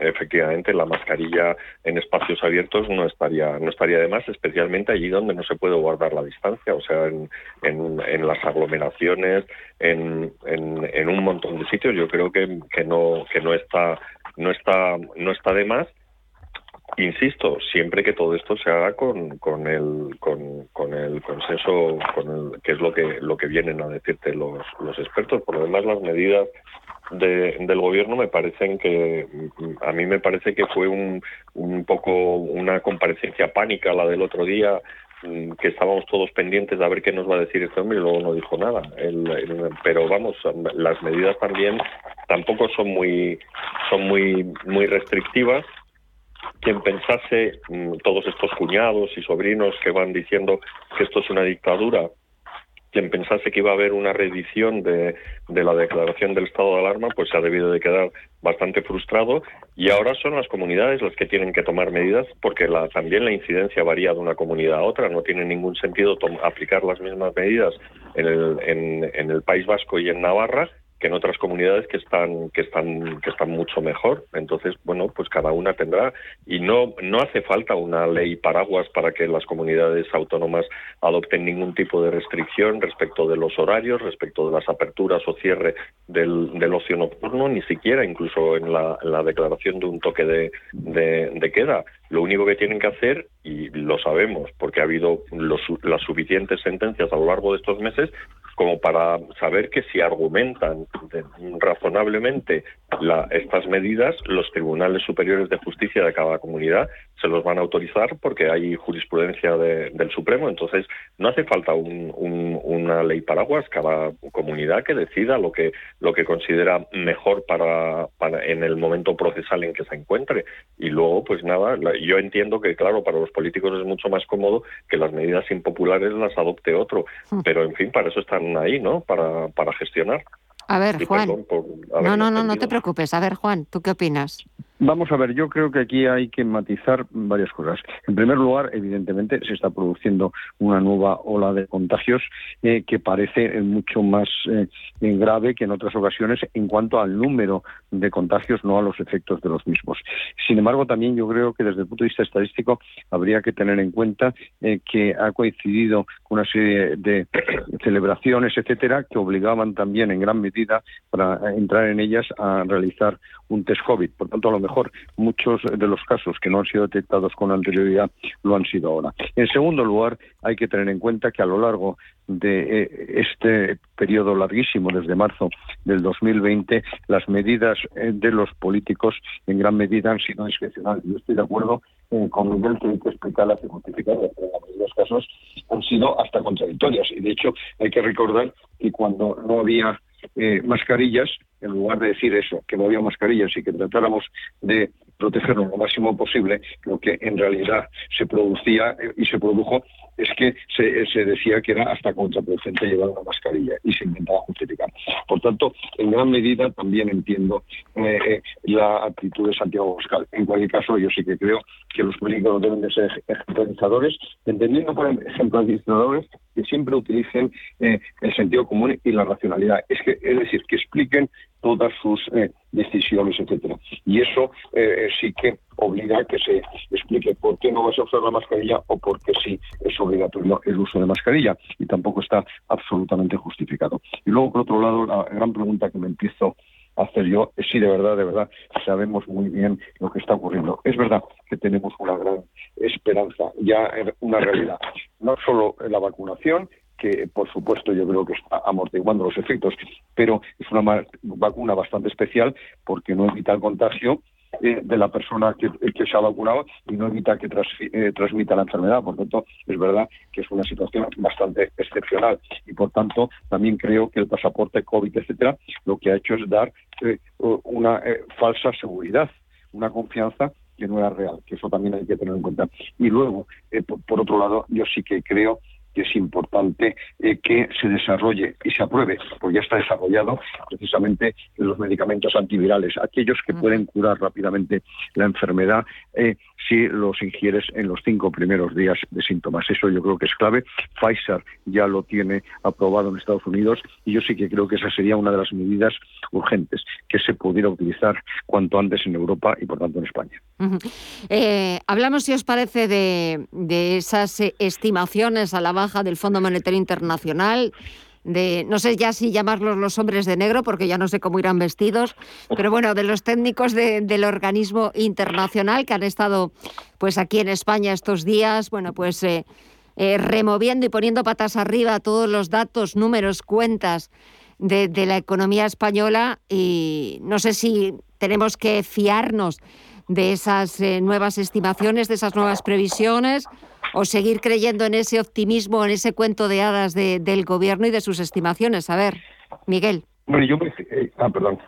efectivamente la mascarilla en espacios abiertos no estaría no estaría de más, especialmente allí donde no se puede guardar la distancia, o sea, en, en, las aglomeraciones, en, en, un montón de sitios. Yo creo que, que no que no está no está no está de más insisto, siempre que todo esto se haga con, con, el, con, con el consenso, con el, que es lo que, lo que vienen a decirte los, los expertos. Por lo demás, las medidas del gobierno me parecen que a mí me parece que fue un, un poco una comparecencia pánica la del otro día mm, que estábamos todos pendientes de ver qué nos va a decir este hombre y luego no dijo nada. pero vamos, las medidas también tampoco son muy son muy muy restrictivas. Quien pensase mm, todos estos cuñados y sobrinos que van diciendo que esto es una dictadura quien pensase que iba a haber una reedición de, de, la declaración del estado de alarma, pues se ha debido de quedar bastante frustrado y ahora son las comunidades las que tienen que tomar medidas porque la, también la incidencia varía de una comunidad a otra. No tiene ningún sentido aplicar las mismas medidas en el, en, en el País Vasco y en Navarra que en otras comunidades que están que están que están mucho mejor. Entonces bueno pues cada una tendrá y no no hace falta una ley paraguas para que las comunidades autónomas adopten ningún tipo de restricción respecto de los horarios respecto de las aperturas o cierre del, del ocio nocturno ni siquiera incluso en la, la declaración de un toque de, de, queda. Lo único que tienen que hacer y lo sabemos porque ha habido las suficientes sentencias a lo largo de estos meses como para saber que si argumentan razonablemente estas medidas, los tribunales superiores de justicia de cada comunidad se los van a autorizar porque hay jurisprudencia del Supremo. Entonces, no hace falta una ley paraguas, cada comunidad que decida lo que, lo que considera mejor para, para en el momento procesal en que se encuentre. Y luego, pues nada, yo entiendo que, claro, para los políticos es mucho más cómodo que las medidas impopulares las adopte otro. Hmm. Pero, en fin, para eso están ahí, ¿no? Para, para gestionar. A ver, Juan. no, no, no, no te preocupes. A ver, Juan, ¿tú qué opinas? Vamos a ver, yo creo que aquí hay que matizar varias cosas. En primer lugar, evidentemente, se está produciendo una nueva ola de contagios eh, que parece mucho más eh, grave que en otras ocasiones en cuanto al número de contagios, no a los efectos de los mismos. Sin embargo, también yo creo que desde el punto de vista estadístico habría que tener en cuenta eh, que ha coincidido con una serie de (coughs) celebraciones, etcétera, que obligaban también en gran medida para entrar en ellas a realizar un test COVID. Por tanto, a lo mejor muchos de los casos que no han sido detectados con anterioridad lo han sido ahora. En segundo lugar, hay que tener en cuenta que a lo largo de eh, este periodo larguísimo, desde marzo del 2020, las medidas eh, de los políticos en gran medida han sido discrecionales. Yo estoy de acuerdo eh, con Miguel que hay que explicarlas y justificarlas, pero en los casos han sido hasta contradictorias. Y de hecho, hay que recordar que cuando no había mascarillas, en lugar de decir eso, que no había mascarillas y que tratáramos de protegernos lo máximo posible, lo que en realidad se producía y se produjo es que se, decía que era hasta contraproducente llevar una mascarilla y se intentaba justificar. Por tanto, en gran medida también entiendo eh, eh, la actitud de Santiago Boscal. En cualquier caso, yo sí que creo que los políticos deben de ser ejemplarizadores, entendiendo por ejemplarizadores que siempre utilicen eh, el sentido común y la racionalidad. Es que, es decir, que expliquen todas sus eh, decisiones, etcétera. Y eso eh, sí que obliga a que se explique por qué no vas a usar la mascarilla o por qué sí es obligatorio el uso de mascarilla. Y tampoco está absolutamente justificado. Y luego, por otro lado, la gran pregunta que me empiezo hacer yo si de verdad, de verdad sabemos muy bien lo que está ocurriendo. Es verdad que tenemos una gran esperanza, ya una realidad. No solo la vacunación, que por supuesto yo creo que está amortiguando los efectos, pero es una vacuna bastante especial porque no evita el contagio eh, de la persona que, se ha vacunado y no evita que eh, transmita la enfermedad. Por tanto, es verdad que es una situación bastante excepcional y, por tanto, también creo que el pasaporte COVID, etcétera, lo que ha hecho es dar eh, una falsa seguridad, una confianza que no era real, que eso también hay que tener en cuenta. Y luego, por otro lado, yo sí que creo que es importante eh, que se desarrolle y se apruebe, porque ya está desarrollado precisamente los medicamentos antivirales, aquellos que pueden curar rápidamente la enfermedad eh, si los ingieres en los cinco primeros días de síntomas. Eso yo creo que es clave. Pfizer ya lo tiene aprobado en Estados Unidos y yo sí que creo que esa sería una de las medidas urgentes que se pudiera utilizar cuanto antes en Europa y por tanto en España. Eh, hablamos, si os parece, de, de esas estimaciones a la baja del Fondo Monetario Internacional, de, no sé ya si llamarlos los hombres de negro, porque ya no sé cómo irán vestidos, pero bueno, de los técnicos del organismo internacional que han estado pues aquí en España estos días, bueno, pues eh, eh, removiendo y poniendo patas arriba todos los datos, números, cuentas de, la economía española. Y no sé si tenemos que fiarnos de esas eh, nuevas estimaciones, de esas nuevas previsiones, o seguir creyendo en ese optimismo, en ese cuento de hadas del gobierno y de sus estimaciones. A ver, Miguel. Bueno, yo me... Eh, ah, perdón.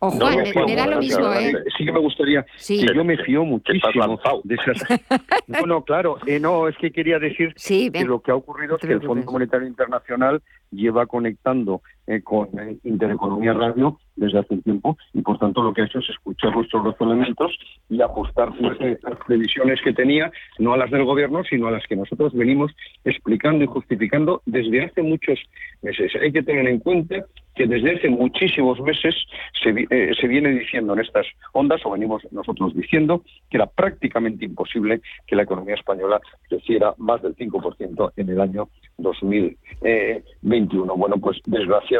O Juan, me, da lo mismo, ¿eh? Sí que me gustaría. Sí. yo me fío muchísimo de esas. (laughs) bueno, claro, eh, no, es que quería decir que lo que ha ocurrido es que el Fondo Monetario Internacional lleva conectando eh, con Intereconomía Radio desde hace un tiempo y por tanto lo que ha hecho es escuchar nuestros razonamientos y ajustar las previsiones que tenía, no a las del gobierno, sino a las que nosotros venimos explicando y justificando desde hace muchos meses. Hay que tener en cuenta que desde hace muchísimos meses se, eh, se viene diciendo en estas ondas, o venimos nosotros diciendo, que era prácticamente imposible que la economía española creciera más del 5% en el año 2021. Bueno, pues desgraciadamente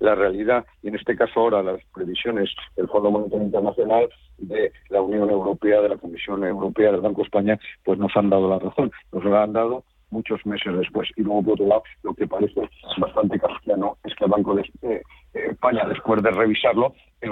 la realidad, y en este caso ahora las previsiones del Fondo Monetario Internacional, de la Unión Europea, de la Comisión Europea, del Banco España, pues nos han dado la razón. Nos lo han dado muchos meses después. Y luego, por otro lado, lo que parece bastante castiano es que el Banco de eh, España, después de revisarlo, eh,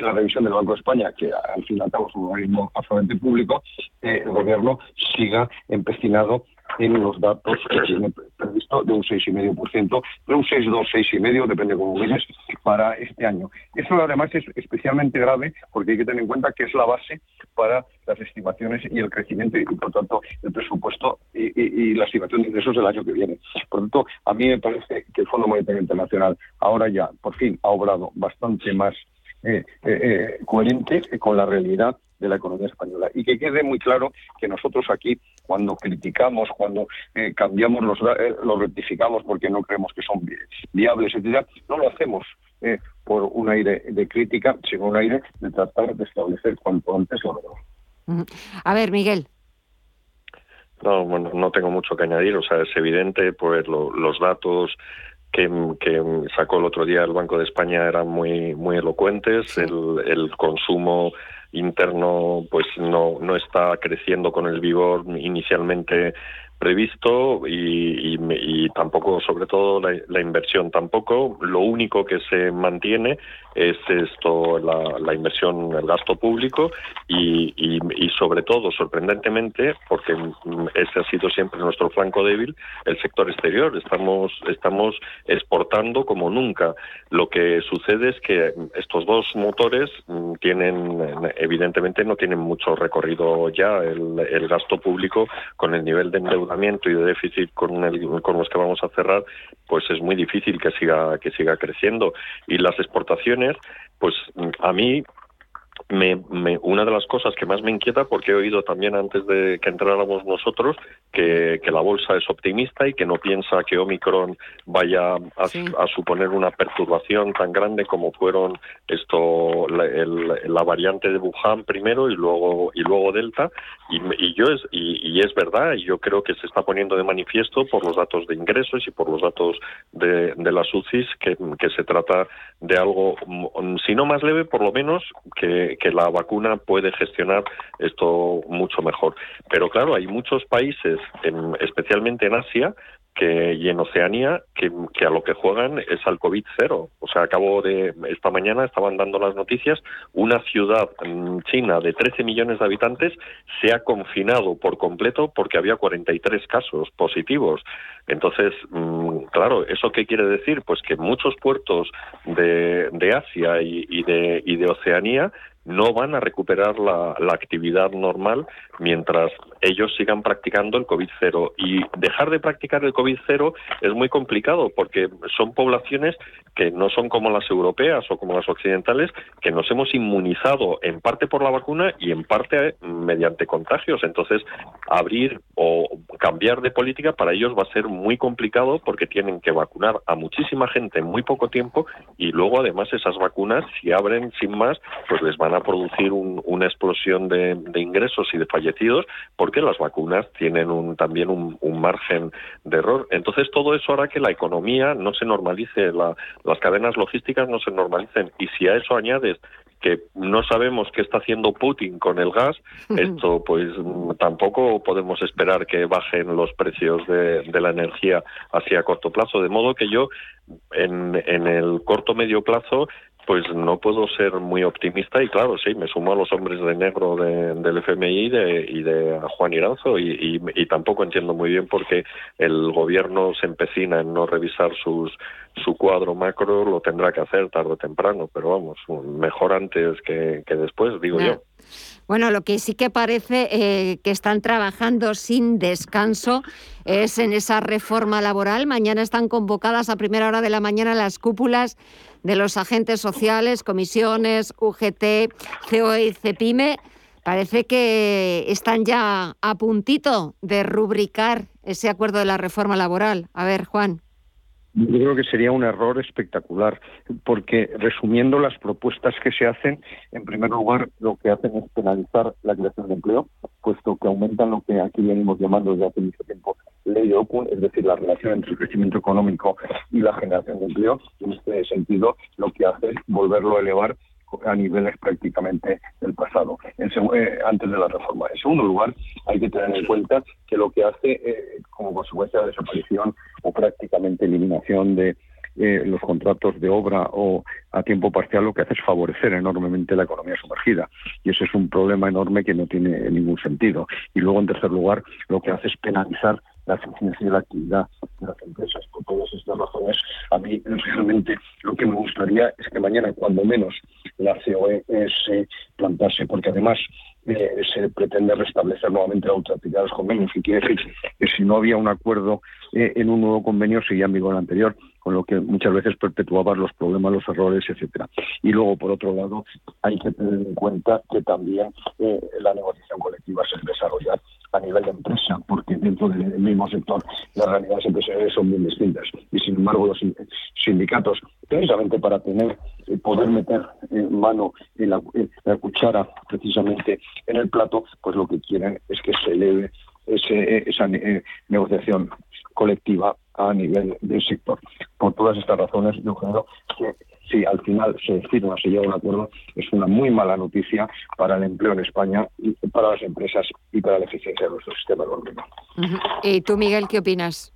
la revisión del Banco de España, que al fin y al cabo es un organismo absolutamente público, eh, el gobierno siga empecinado en los datos que tiene previsto de un 6,5%, de un 6,2, 6,5%, depende de cómo vienes, para este año. Eso además es especialmente grave porque hay que tener en cuenta que es la base para las estimaciones y el crecimiento y, por tanto, el presupuesto y, la estimación de ingresos del año que viene. Por tanto, a mí me parece que el Fondo Monetario Internacional ahora ya, por fin, ha obrado bastante más eh, eh, eh, coherente con la realidad de la economía española. Y que quede muy claro que nosotros aquí, cuando criticamos, cuando cambiamos los, los rectificamos porque no creemos que son viables, etcétera, no lo hacemos por un aire de crítica, sino un aire de tratar de establecer cuanto antes lo mejor. A ver, Miguel. No, bueno, no tengo mucho que añadir. O sea, es evidente, pues los datos que, sacó el otro día el Banco de España eran muy muy elocuentes. El, el consumo interno pues no, no está creciendo con el vigor inicialmente previsto y, y, tampoco, sobre todo, la, inversión tampoco. Lo único que se mantiene es esto, la, la inversión, el gasto público y, y, sobre todo, sorprendentemente, porque ese ha sido siempre nuestro flanco débil, el sector exterior. Estamos, estamos exportando como nunca. Lo que sucede es que estos dos motores tienen, evidentemente, no tienen mucho recorrido ya. El, el gasto público con el nivel de endeudamiento y de déficit con, el, con los que vamos a cerrar, pues es muy difícil que siga, que siga creciendo. Y las exportaciones, pues a mí me, una de las cosas que más me inquieta, porque he oído también antes de que entráramos nosotros que, la bolsa es optimista y que no piensa que Omicron vaya a, suponer una perturbación tan grande como fueron esto la, variante de Wuhan primero y luego y luego Delta. Y, yo es y, es verdad y yo creo que se está poniendo de manifiesto por los datos de ingresos y por los datos de, de las UCIs que, que se trata de algo si no más leve por lo menos que, que la vacuna puede gestionar esto mucho mejor. Pero claro, hay muchos países, especialmente en Asia, que, y en Oceanía que, a lo que juegan es al COVID cero. O sea, acabo de esta mañana estaban dando las noticias, una ciudad mm, china de 13 millones de habitantes se ha confinado por completo porque había 43 casos positivos. Entonces, mm, claro, ¿eso qué quiere decir? Pues que muchos puertos de, de Asia y, de, y de Oceanía no van a recuperar la, actividad normal mientras ellos sigan practicando el COVID cero. Y dejar de practicar el COVID cero es muy complicado porque son poblaciones que no son como las europeas o como las occidentales, que nos hemos inmunizado en parte por la vacuna y en parte mediante contagios. Entonces, abrir o cambiar de política para ellos va a ser muy complicado porque tienen que vacunar a muchísima gente en muy poco tiempo y luego además esas vacunas, si abren sin más, pues les van a producir una explosión de, ingresos y de fallecidos porque las vacunas tienen un, también un, margen de error. Entonces todo eso hará que la economía no se normalice, las cadenas logísticas no se normalicen y si a eso añades que no sabemos qué está haciendo Putin con el gas, esto pues tampoco podemos esperar que bajen los precios de, de la energía hacia corto plazo. De modo que yo en, en el corto medio plazo pues no puedo ser muy optimista y claro, sí, me sumo a los hombres de negro del FMI de, y de Juan Iranzo y, y, tampoco entiendo muy bien por qué el gobierno se empecina en no revisar sus, su cuadro macro, lo tendrá que hacer tarde o temprano, pero vamos, mejor antes que, después, digo yo. Bueno, lo que sí que parece eh, que están trabajando sin descanso es en esa reforma laboral. Mañana están convocadas a primera hora de la mañana las cúpulas de los agentes sociales, comisiones, UGT, COE y CEPIME. Parece que están ya a puntito de rubricar ese acuerdo de la reforma laboral. A ver, Juan. Yo creo que sería un error espectacular, porque resumiendo las propuestas que se hacen, en primer lugar lo que hacen es penalizar la creación de empleo, puesto que aumentan lo que aquí venimos llamando desde hace mucho tiempo ley de es decir, la relación entre el crecimiento económico y la generación de empleo. En este sentido, lo que hace es volverlo a elevar a niveles prácticamente del pasado, eh, antes de la reforma. En segundo lugar, hay que tener en cuenta que lo que hace, eh, como consecuencia de desaparición o prácticamente eliminación de eh, los contratos de obra o a tiempo parcial, lo que hace es favorecer enormemente la economía sumergida. Y ese es un problema enorme que no tiene ningún sentido. Y luego, en tercer lugar, lo que hace es penalizar la eficiencia y la actividad de las empresas. Por todas estas razones, a mí realmente lo que me gustaría es que mañana, cuando menos, la COE se plantase, porque además eh, se pretende restablecer nuevamente la ultraactividad de los convenios, y quiere decir que si no había un acuerdo eh, en un nuevo convenio, seguía en vigor el anterior, con lo que muchas veces perpetuaba los problemas, los errores, etcétera. Y luego, por otro lado, hay que tener en cuenta que también eh, la negociación colectiva se desarrolla a nivel de empresa, porque dentro del mismo sector las realidades empresariales son muy distintas. Y sin embargo, los sindicatos, precisamente para tener eh, poder meter mano en la, cuchara, precisamente en el plato, pues lo que quieren es que se eleve esa eh, negociación colectiva a nivel del sector. Por todas estas razones, yo creo que si al final se firma, se llega a un acuerdo, es una muy mala noticia para el empleo en España, y para las empresas y para la eficiencia de nuestro sistema económico. ¿Y tú, Miguel, qué opinas?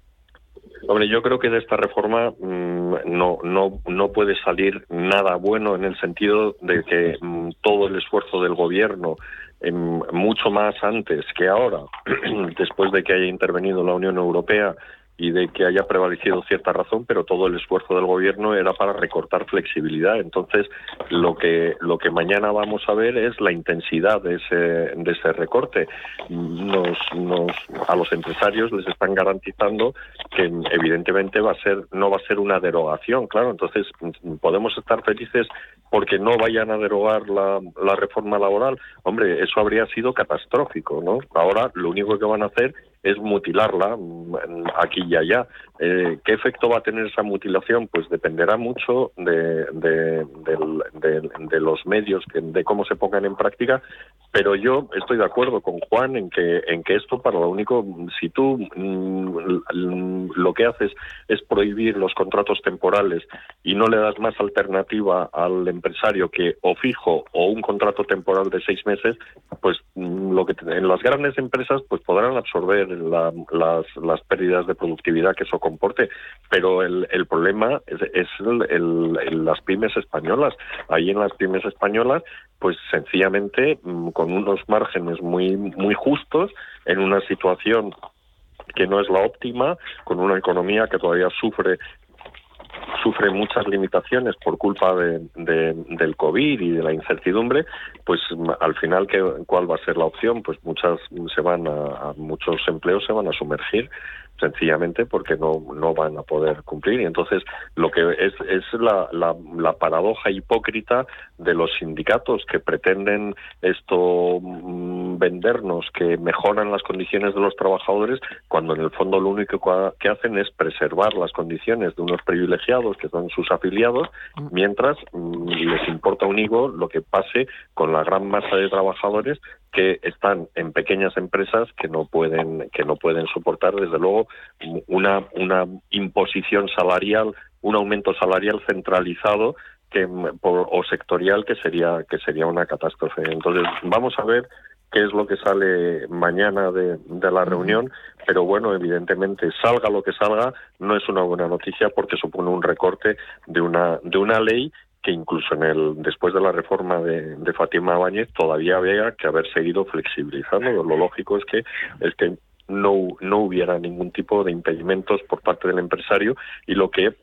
Hombre, yo creo que de esta reforma mm, no, no, no puede salir nada bueno en el sentido de que mm, todo el esfuerzo del gobierno, mucho más antes que ahora, (clears throat) después de que haya intervenido la Unión Europea, y de que haya prevalecido cierta razón, pero todo el esfuerzo del gobierno era para recortar flexibilidad. Entonces, lo que lo que mañana vamos a ver es la intensidad de ese de ese recorte. Nos, nos a los empresarios les están garantizando que evidentemente va a ser no va a ser una derogación, claro. Entonces, podemos estar felices porque no vayan a derogar la, la reforma laboral. Hombre, eso habría sido catastrófico, ¿no? Ahora lo único que van a hacer es mutilarla mm, aquí y allá. Eh, ¿Qué efecto va a tener esa mutilación? Pues dependerá mucho de, de, los medios, de cómo se pongan en práctica, pero yo estoy de acuerdo con Juan en que, en que esto para lo único, si tú mm, lo que haces es prohibir los contratos temporales y no le das más alternativa al empresario que o fijo o un contrato temporal de seis meses, pues mm, lo que en las grandes empresas pues podrán absorber las, las pérdidas de productividad que eso comporte, pero el, el problema es, es el, las pymes españolas. Ahí en las pymes españolas, pues sencillamente mm, con unos márgenes muy, muy justos, en una situación que no es la óptima, con una economía que todavía sufre sufre muchas limitaciones por culpa de, del COVID y de la incertidumbre, pues al final, ¿qué, ¿cuál va a ser la opción? Pues muchas se van a, muchos empleos se van a sumergir sencillamente porque no, no van a poder cumplir. Y entonces lo que es, es la, la, la paradoja hipócrita de los sindicatos que pretenden esto mm, vendernos, que mejoran las condiciones de los trabajadores, cuando en el fondo lo único que hacen es preservar las condiciones de unos privilegiados que son sus afiliados, mm. mientras mm, les importa un higo lo que pase con la gran masa de trabajadores que están en pequeñas empresas que no pueden que no pueden soportar desde luego una una imposición salarial un aumento salarial centralizado que o sectorial que sería que sería una catástrofe. Entonces vamos a ver qué es lo que sale mañana de, de, la reunión, pero bueno, evidentemente salga lo que salga, no es una buena noticia porque supone un recorte de una de una ley que incluso en el después de la reforma de, de Fátima Báñez todavía había que haber seguido flexibilizando. Lo lógico es que es que no, no hubiera ningún tipo de impedimentos por parte del empresario y lo que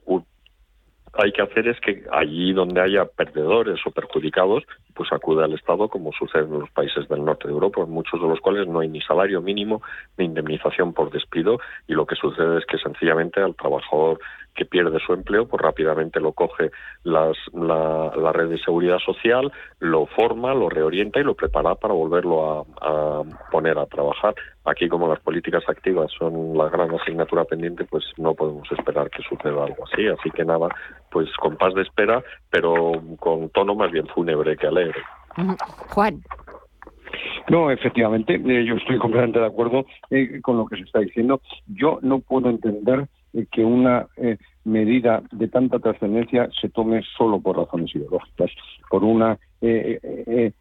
hay que hacer es que allí donde haya perdedores o perjudicados, pues acude al Estado, como sucede en los países del norte de Europa, en muchos de los cuales no hay ni salario mínimo ni indemnización por despido, y lo que sucede es que sencillamente al trabajador que pierde su empleo, pues rápidamente lo coge las, la, la, red de seguridad social, lo forma, lo reorienta y lo prepara para volverlo a, a, poner a trabajar. Aquí, como las políticas activas son la gran asignatura pendiente, pues no podemos esperar que suceda algo así. Así que nada, pues con paz de espera, pero con tono más bien fúnebre que alegre. Juan. No, efectivamente, eh, yo estoy completamente de acuerdo eh, con lo que se está diciendo. Yo no puedo entender eh, que una eh, medida de tanta trascendencia se tome solo por razones ideológicas, por una eh,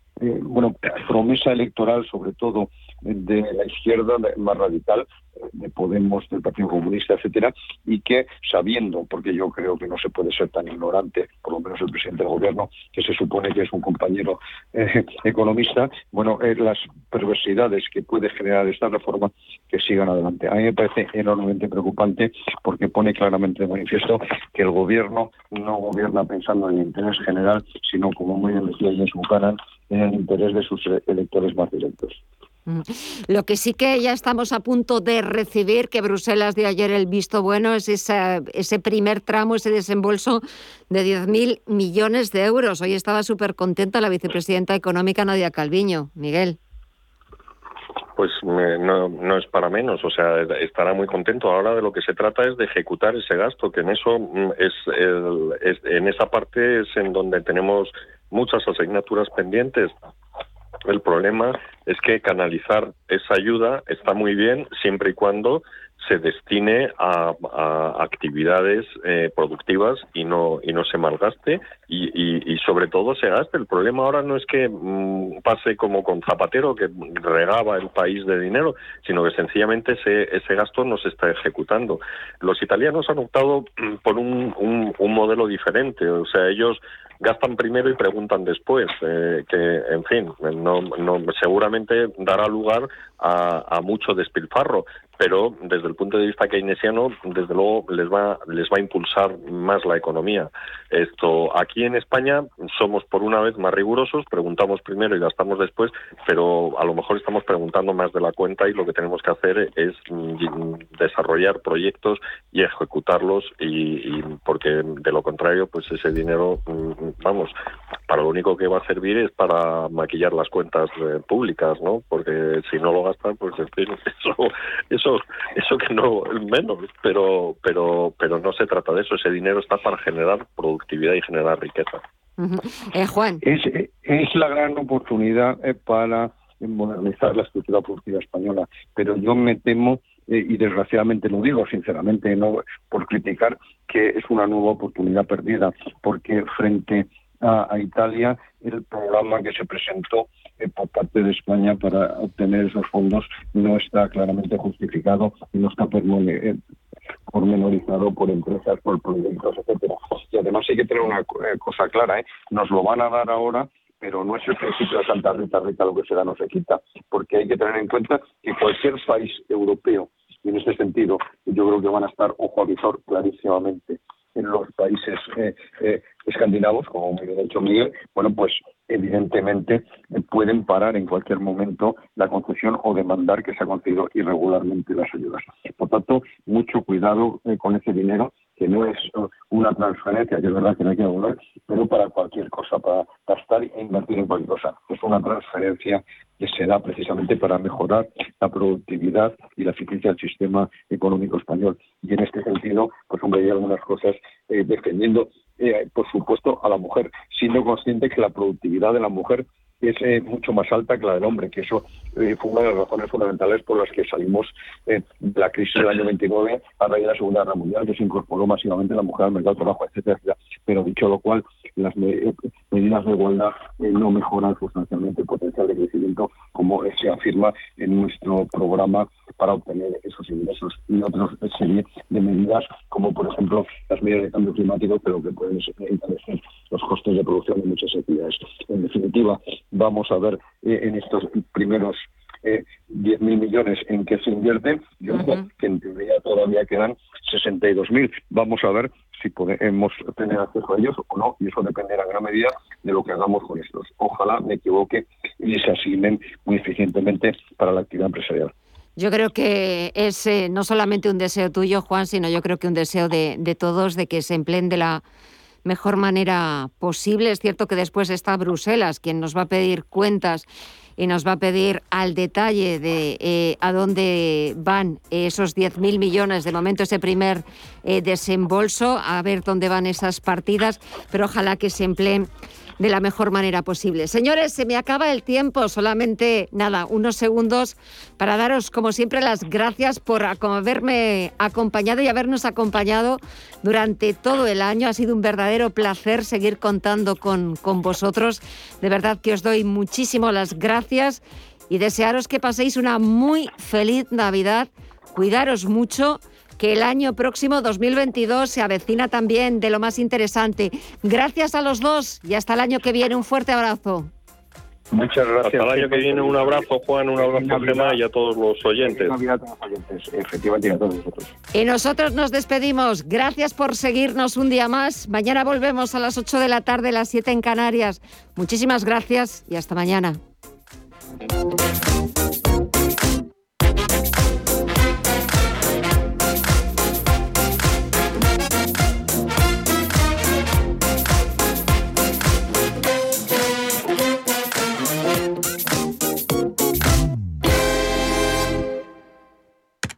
bueno promesa electoral, sobre todo de la izquierda más radical, de Podemos, del Partido Comunista, etcétera, y que sabiendo, porque yo creo que no se puede ser tan ignorante, por lo menos el presidente del gobierno, que se supone que es un compañero eh, economista, bueno, eh, las perversidades que puede generar esta reforma que sigan adelante. A mí me parece enormemente preocupante porque pone claramente de manifiesto que el gobierno no gobierna pensando en el interés general, sino como muy bien decía James en el interés de sus electores más directos. Mm. Lo que sí que ya estamos a punto de recibir, que Bruselas dio ayer el visto bueno, es ese primer tramo, ese desembolso de 10.000 millones de euros. Hoy estaba súper contenta la vicepresidenta económica Nadia Calviño. Miguel. Pues no, no es para menos, o sea, estará muy contento. Ahora de lo que se trata es de ejecutar ese gasto, que en eso mm, es, es en esa parte es en donde tenemos muchas asignaturas pendientes el problema es que canalizar esa ayuda está muy bien siempre y cuando se destine a, actividades eh, productivas y no y no se malgaste y, y, sobre todo se gaste. El problema ahora no es que mm, pase como con Zapatero que regaba el país de dinero, sino que sencillamente ese, ese gasto no se está ejecutando. Los italianos han optado (clears throat) por un, un modelo diferente, o sea, ellos gastan primero y preguntan después, eh, que en fin, no, no, seguramente dará lugar a, a, mucho despilfarro, pero desde el punto de vista keynesiano, desde luego les va les va a impulsar más la economía. Esto aquí en España somos por una vez más rigurosos, preguntamos primero y gastamos después, pero a lo mejor estamos preguntando más de la cuenta y lo que tenemos que hacer es mm, desarrollar proyectos y ejecutarlos y, porque de lo contrario, pues ese dinero, mm, vamos, para lo único que va a servir es para maquillar las cuentas eh, públicas, ¿no? Porque si no lo gastan, pues en fin, (laughs) eso, eso, eso que no menos, pero, pero, pero no se trata de eso. Ese dinero está para generar productividad y generar riqueza. Eh, Juan. Es, es la gran oportunidad eh, para modernizar la estructura productiva española, pero yo me temo y desgraciadamente lo digo sinceramente, no por criticar, que es una nueva oportunidad perdida, porque frente a, Italia el programa que se presentó eh, por parte de España para obtener esos fondos no está claramente justificado y no está eh, pormenorizado por empresas, por proyectos, etcétera. Y además hay que tener una eh, cosa clara, ¿eh? nos lo van a dar ahora pero no es el principio de Santa Rita, Rita lo que se da no se quita, porque hay que tener en cuenta que cualquier país europeo, y en este sentido yo creo que van a estar ojo a visor clarísimamente en los países eh, eh, escandinavos, como muy bien ha dicho Miguel, bueno, pues evidentemente eh, pueden parar en cualquier momento la concesión o demandar que se ha concedido irregularmente las ayudas. Por tanto, mucho cuidado con ese dinero, que no es una transferencia, que es verdad que no hay que devolver, pero para cualquier cosa, para gastar e invertir en cualquier cosa. Es una transferencia que se da precisamente para mejorar la productividad y la eficiencia del sistema económico español. Y en este sentido, pues hombre, hay algunas cosas eh, defendiendo, eh, por supuesto, a la mujer, siendo consciente que la productividad de la mujer es eh, mucho más alta que la del hombre, que eso fue una de las razones fundamentales por las que salimos de la crisis del año 29 a raíz de la Segunda Guerra Mundial, que se incorporó masivamente la mujer al mercado de trabajo, etcétera, Pero dicho lo cual, las medidas de igualdad no mejoran sustancialmente el potencial de crecimiento, como se afirma en nuestro programa para obtener esos ingresos y otras serie de medidas, como por ejemplo las medidas de cambio climático, pero que pueden encarecer los costes de producción de muchas actividades. En definitiva, vamos a ver eh, en estos primeros eh, 10.000 millones en que se invierten, yo creo que en teoría todavía quedan 62.000. Vamos a ver si podemos tener acceso a ellos o no, y eso dependerá en gran medida de lo que hagamos con estos. Ojalá me equivoque y se asignen muy eficientemente para la actividad empresarial. Yo creo que es eh, no solamente un deseo tuyo, Juan, sino yo creo que un deseo de, de, todos de que se empleen de la mejor manera posible. Es cierto que después está Bruselas, quien nos va a pedir cuentas y nos va a pedir al detalle de eh, a dónde van esos 10.000 millones, de momento ese primer eh, desembolso, a ver dónde van esas partidas, pero ojalá que se empleen de la mejor manera posible. Señores, se me acaba el tiempo, solamente nada, unos segundos para daros, como siempre, las gracias por haberme acompañado y habernos acompañado durante todo el año. Ha sido un verdadero placer seguir contando con, con vosotros. De verdad que os doy muchísimo las gracias y desearos que paséis una muy feliz Navidad. Cuidaros mucho que el año próximo 2022 se avecina también de lo más interesante. Gracias a los dos y hasta el año que viene. Un fuerte abrazo. Muchas gracias. Hasta el año que viene un abrazo, Juan, un abrazo a Gemma y a todos los oyentes. Efectivamente, a todos nosotros. Y nosotros nos despedimos. Gracias por seguirnos un día más. Mañana volvemos a las 8 de la tarde, las 7 en Canarias. Muchísimas gracias y hasta mañana.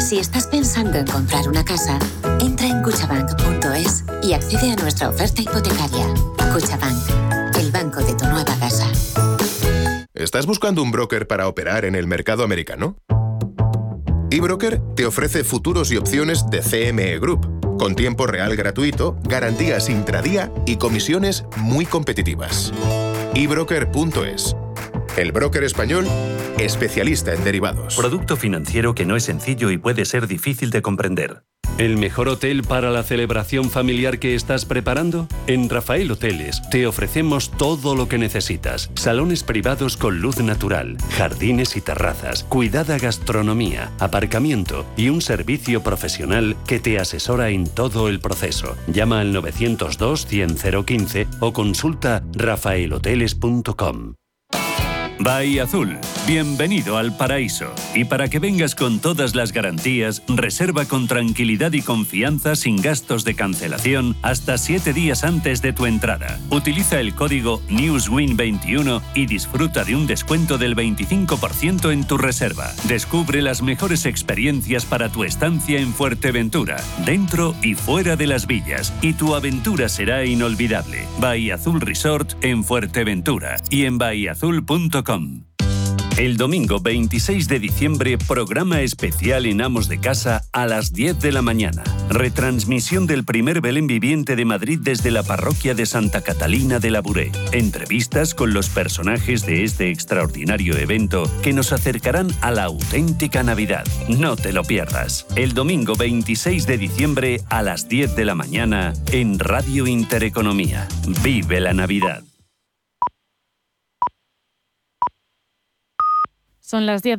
Si estás pensando en comprar una casa, entra en cuchabank.es y accede a nuestra oferta hipotecaria. Cuchabank, el banco de tu nueva casa. ¿Estás buscando un broker para operar en el mercado americano? eBroker te ofrece futuros y opciones de CME Group, con tiempo real gratuito, garantías intradía y comisiones muy competitivas. ebroker.es el broker español, especialista en derivados. Producto financiero que no es sencillo y puede ser difícil de comprender. ¿El mejor hotel para la celebración familiar que estás preparando? En Rafael Hoteles te ofrecemos todo lo que necesitas. Salones privados con luz natural, jardines y terrazas, cuidada gastronomía, aparcamiento y un servicio profesional que te asesora en todo el proceso. Llama al 902 100 015 o consulta rafaelhoteles.com. Bahía Azul, bienvenido al paraíso. Y para que vengas con todas las garantías, reserva con tranquilidad y confianza sin gastos de cancelación hasta 7 días antes de tu entrada. Utiliza el código NEWSWIN21 y disfruta de un descuento del 25% en tu reserva. Descubre las mejores experiencias para tu estancia en Fuerteventura, dentro y fuera de las villas, y tu aventura será inolvidable. Bahía Azul Resort en Fuerteventura y en bahiazul.com. El domingo 26 de diciembre, programa especial en Amos de Casa a las 10 de la mañana. Retransmisión del primer Belén viviente de Madrid desde la parroquia de Santa Catalina de la Buré. Entrevistas con los personajes de este extraordinario evento que nos acercarán a la auténtica Navidad. No te lo pierdas. El domingo 26 de diciembre a las 10 de la mañana en Radio Intereconomía. Vive la Navidad. Son las 10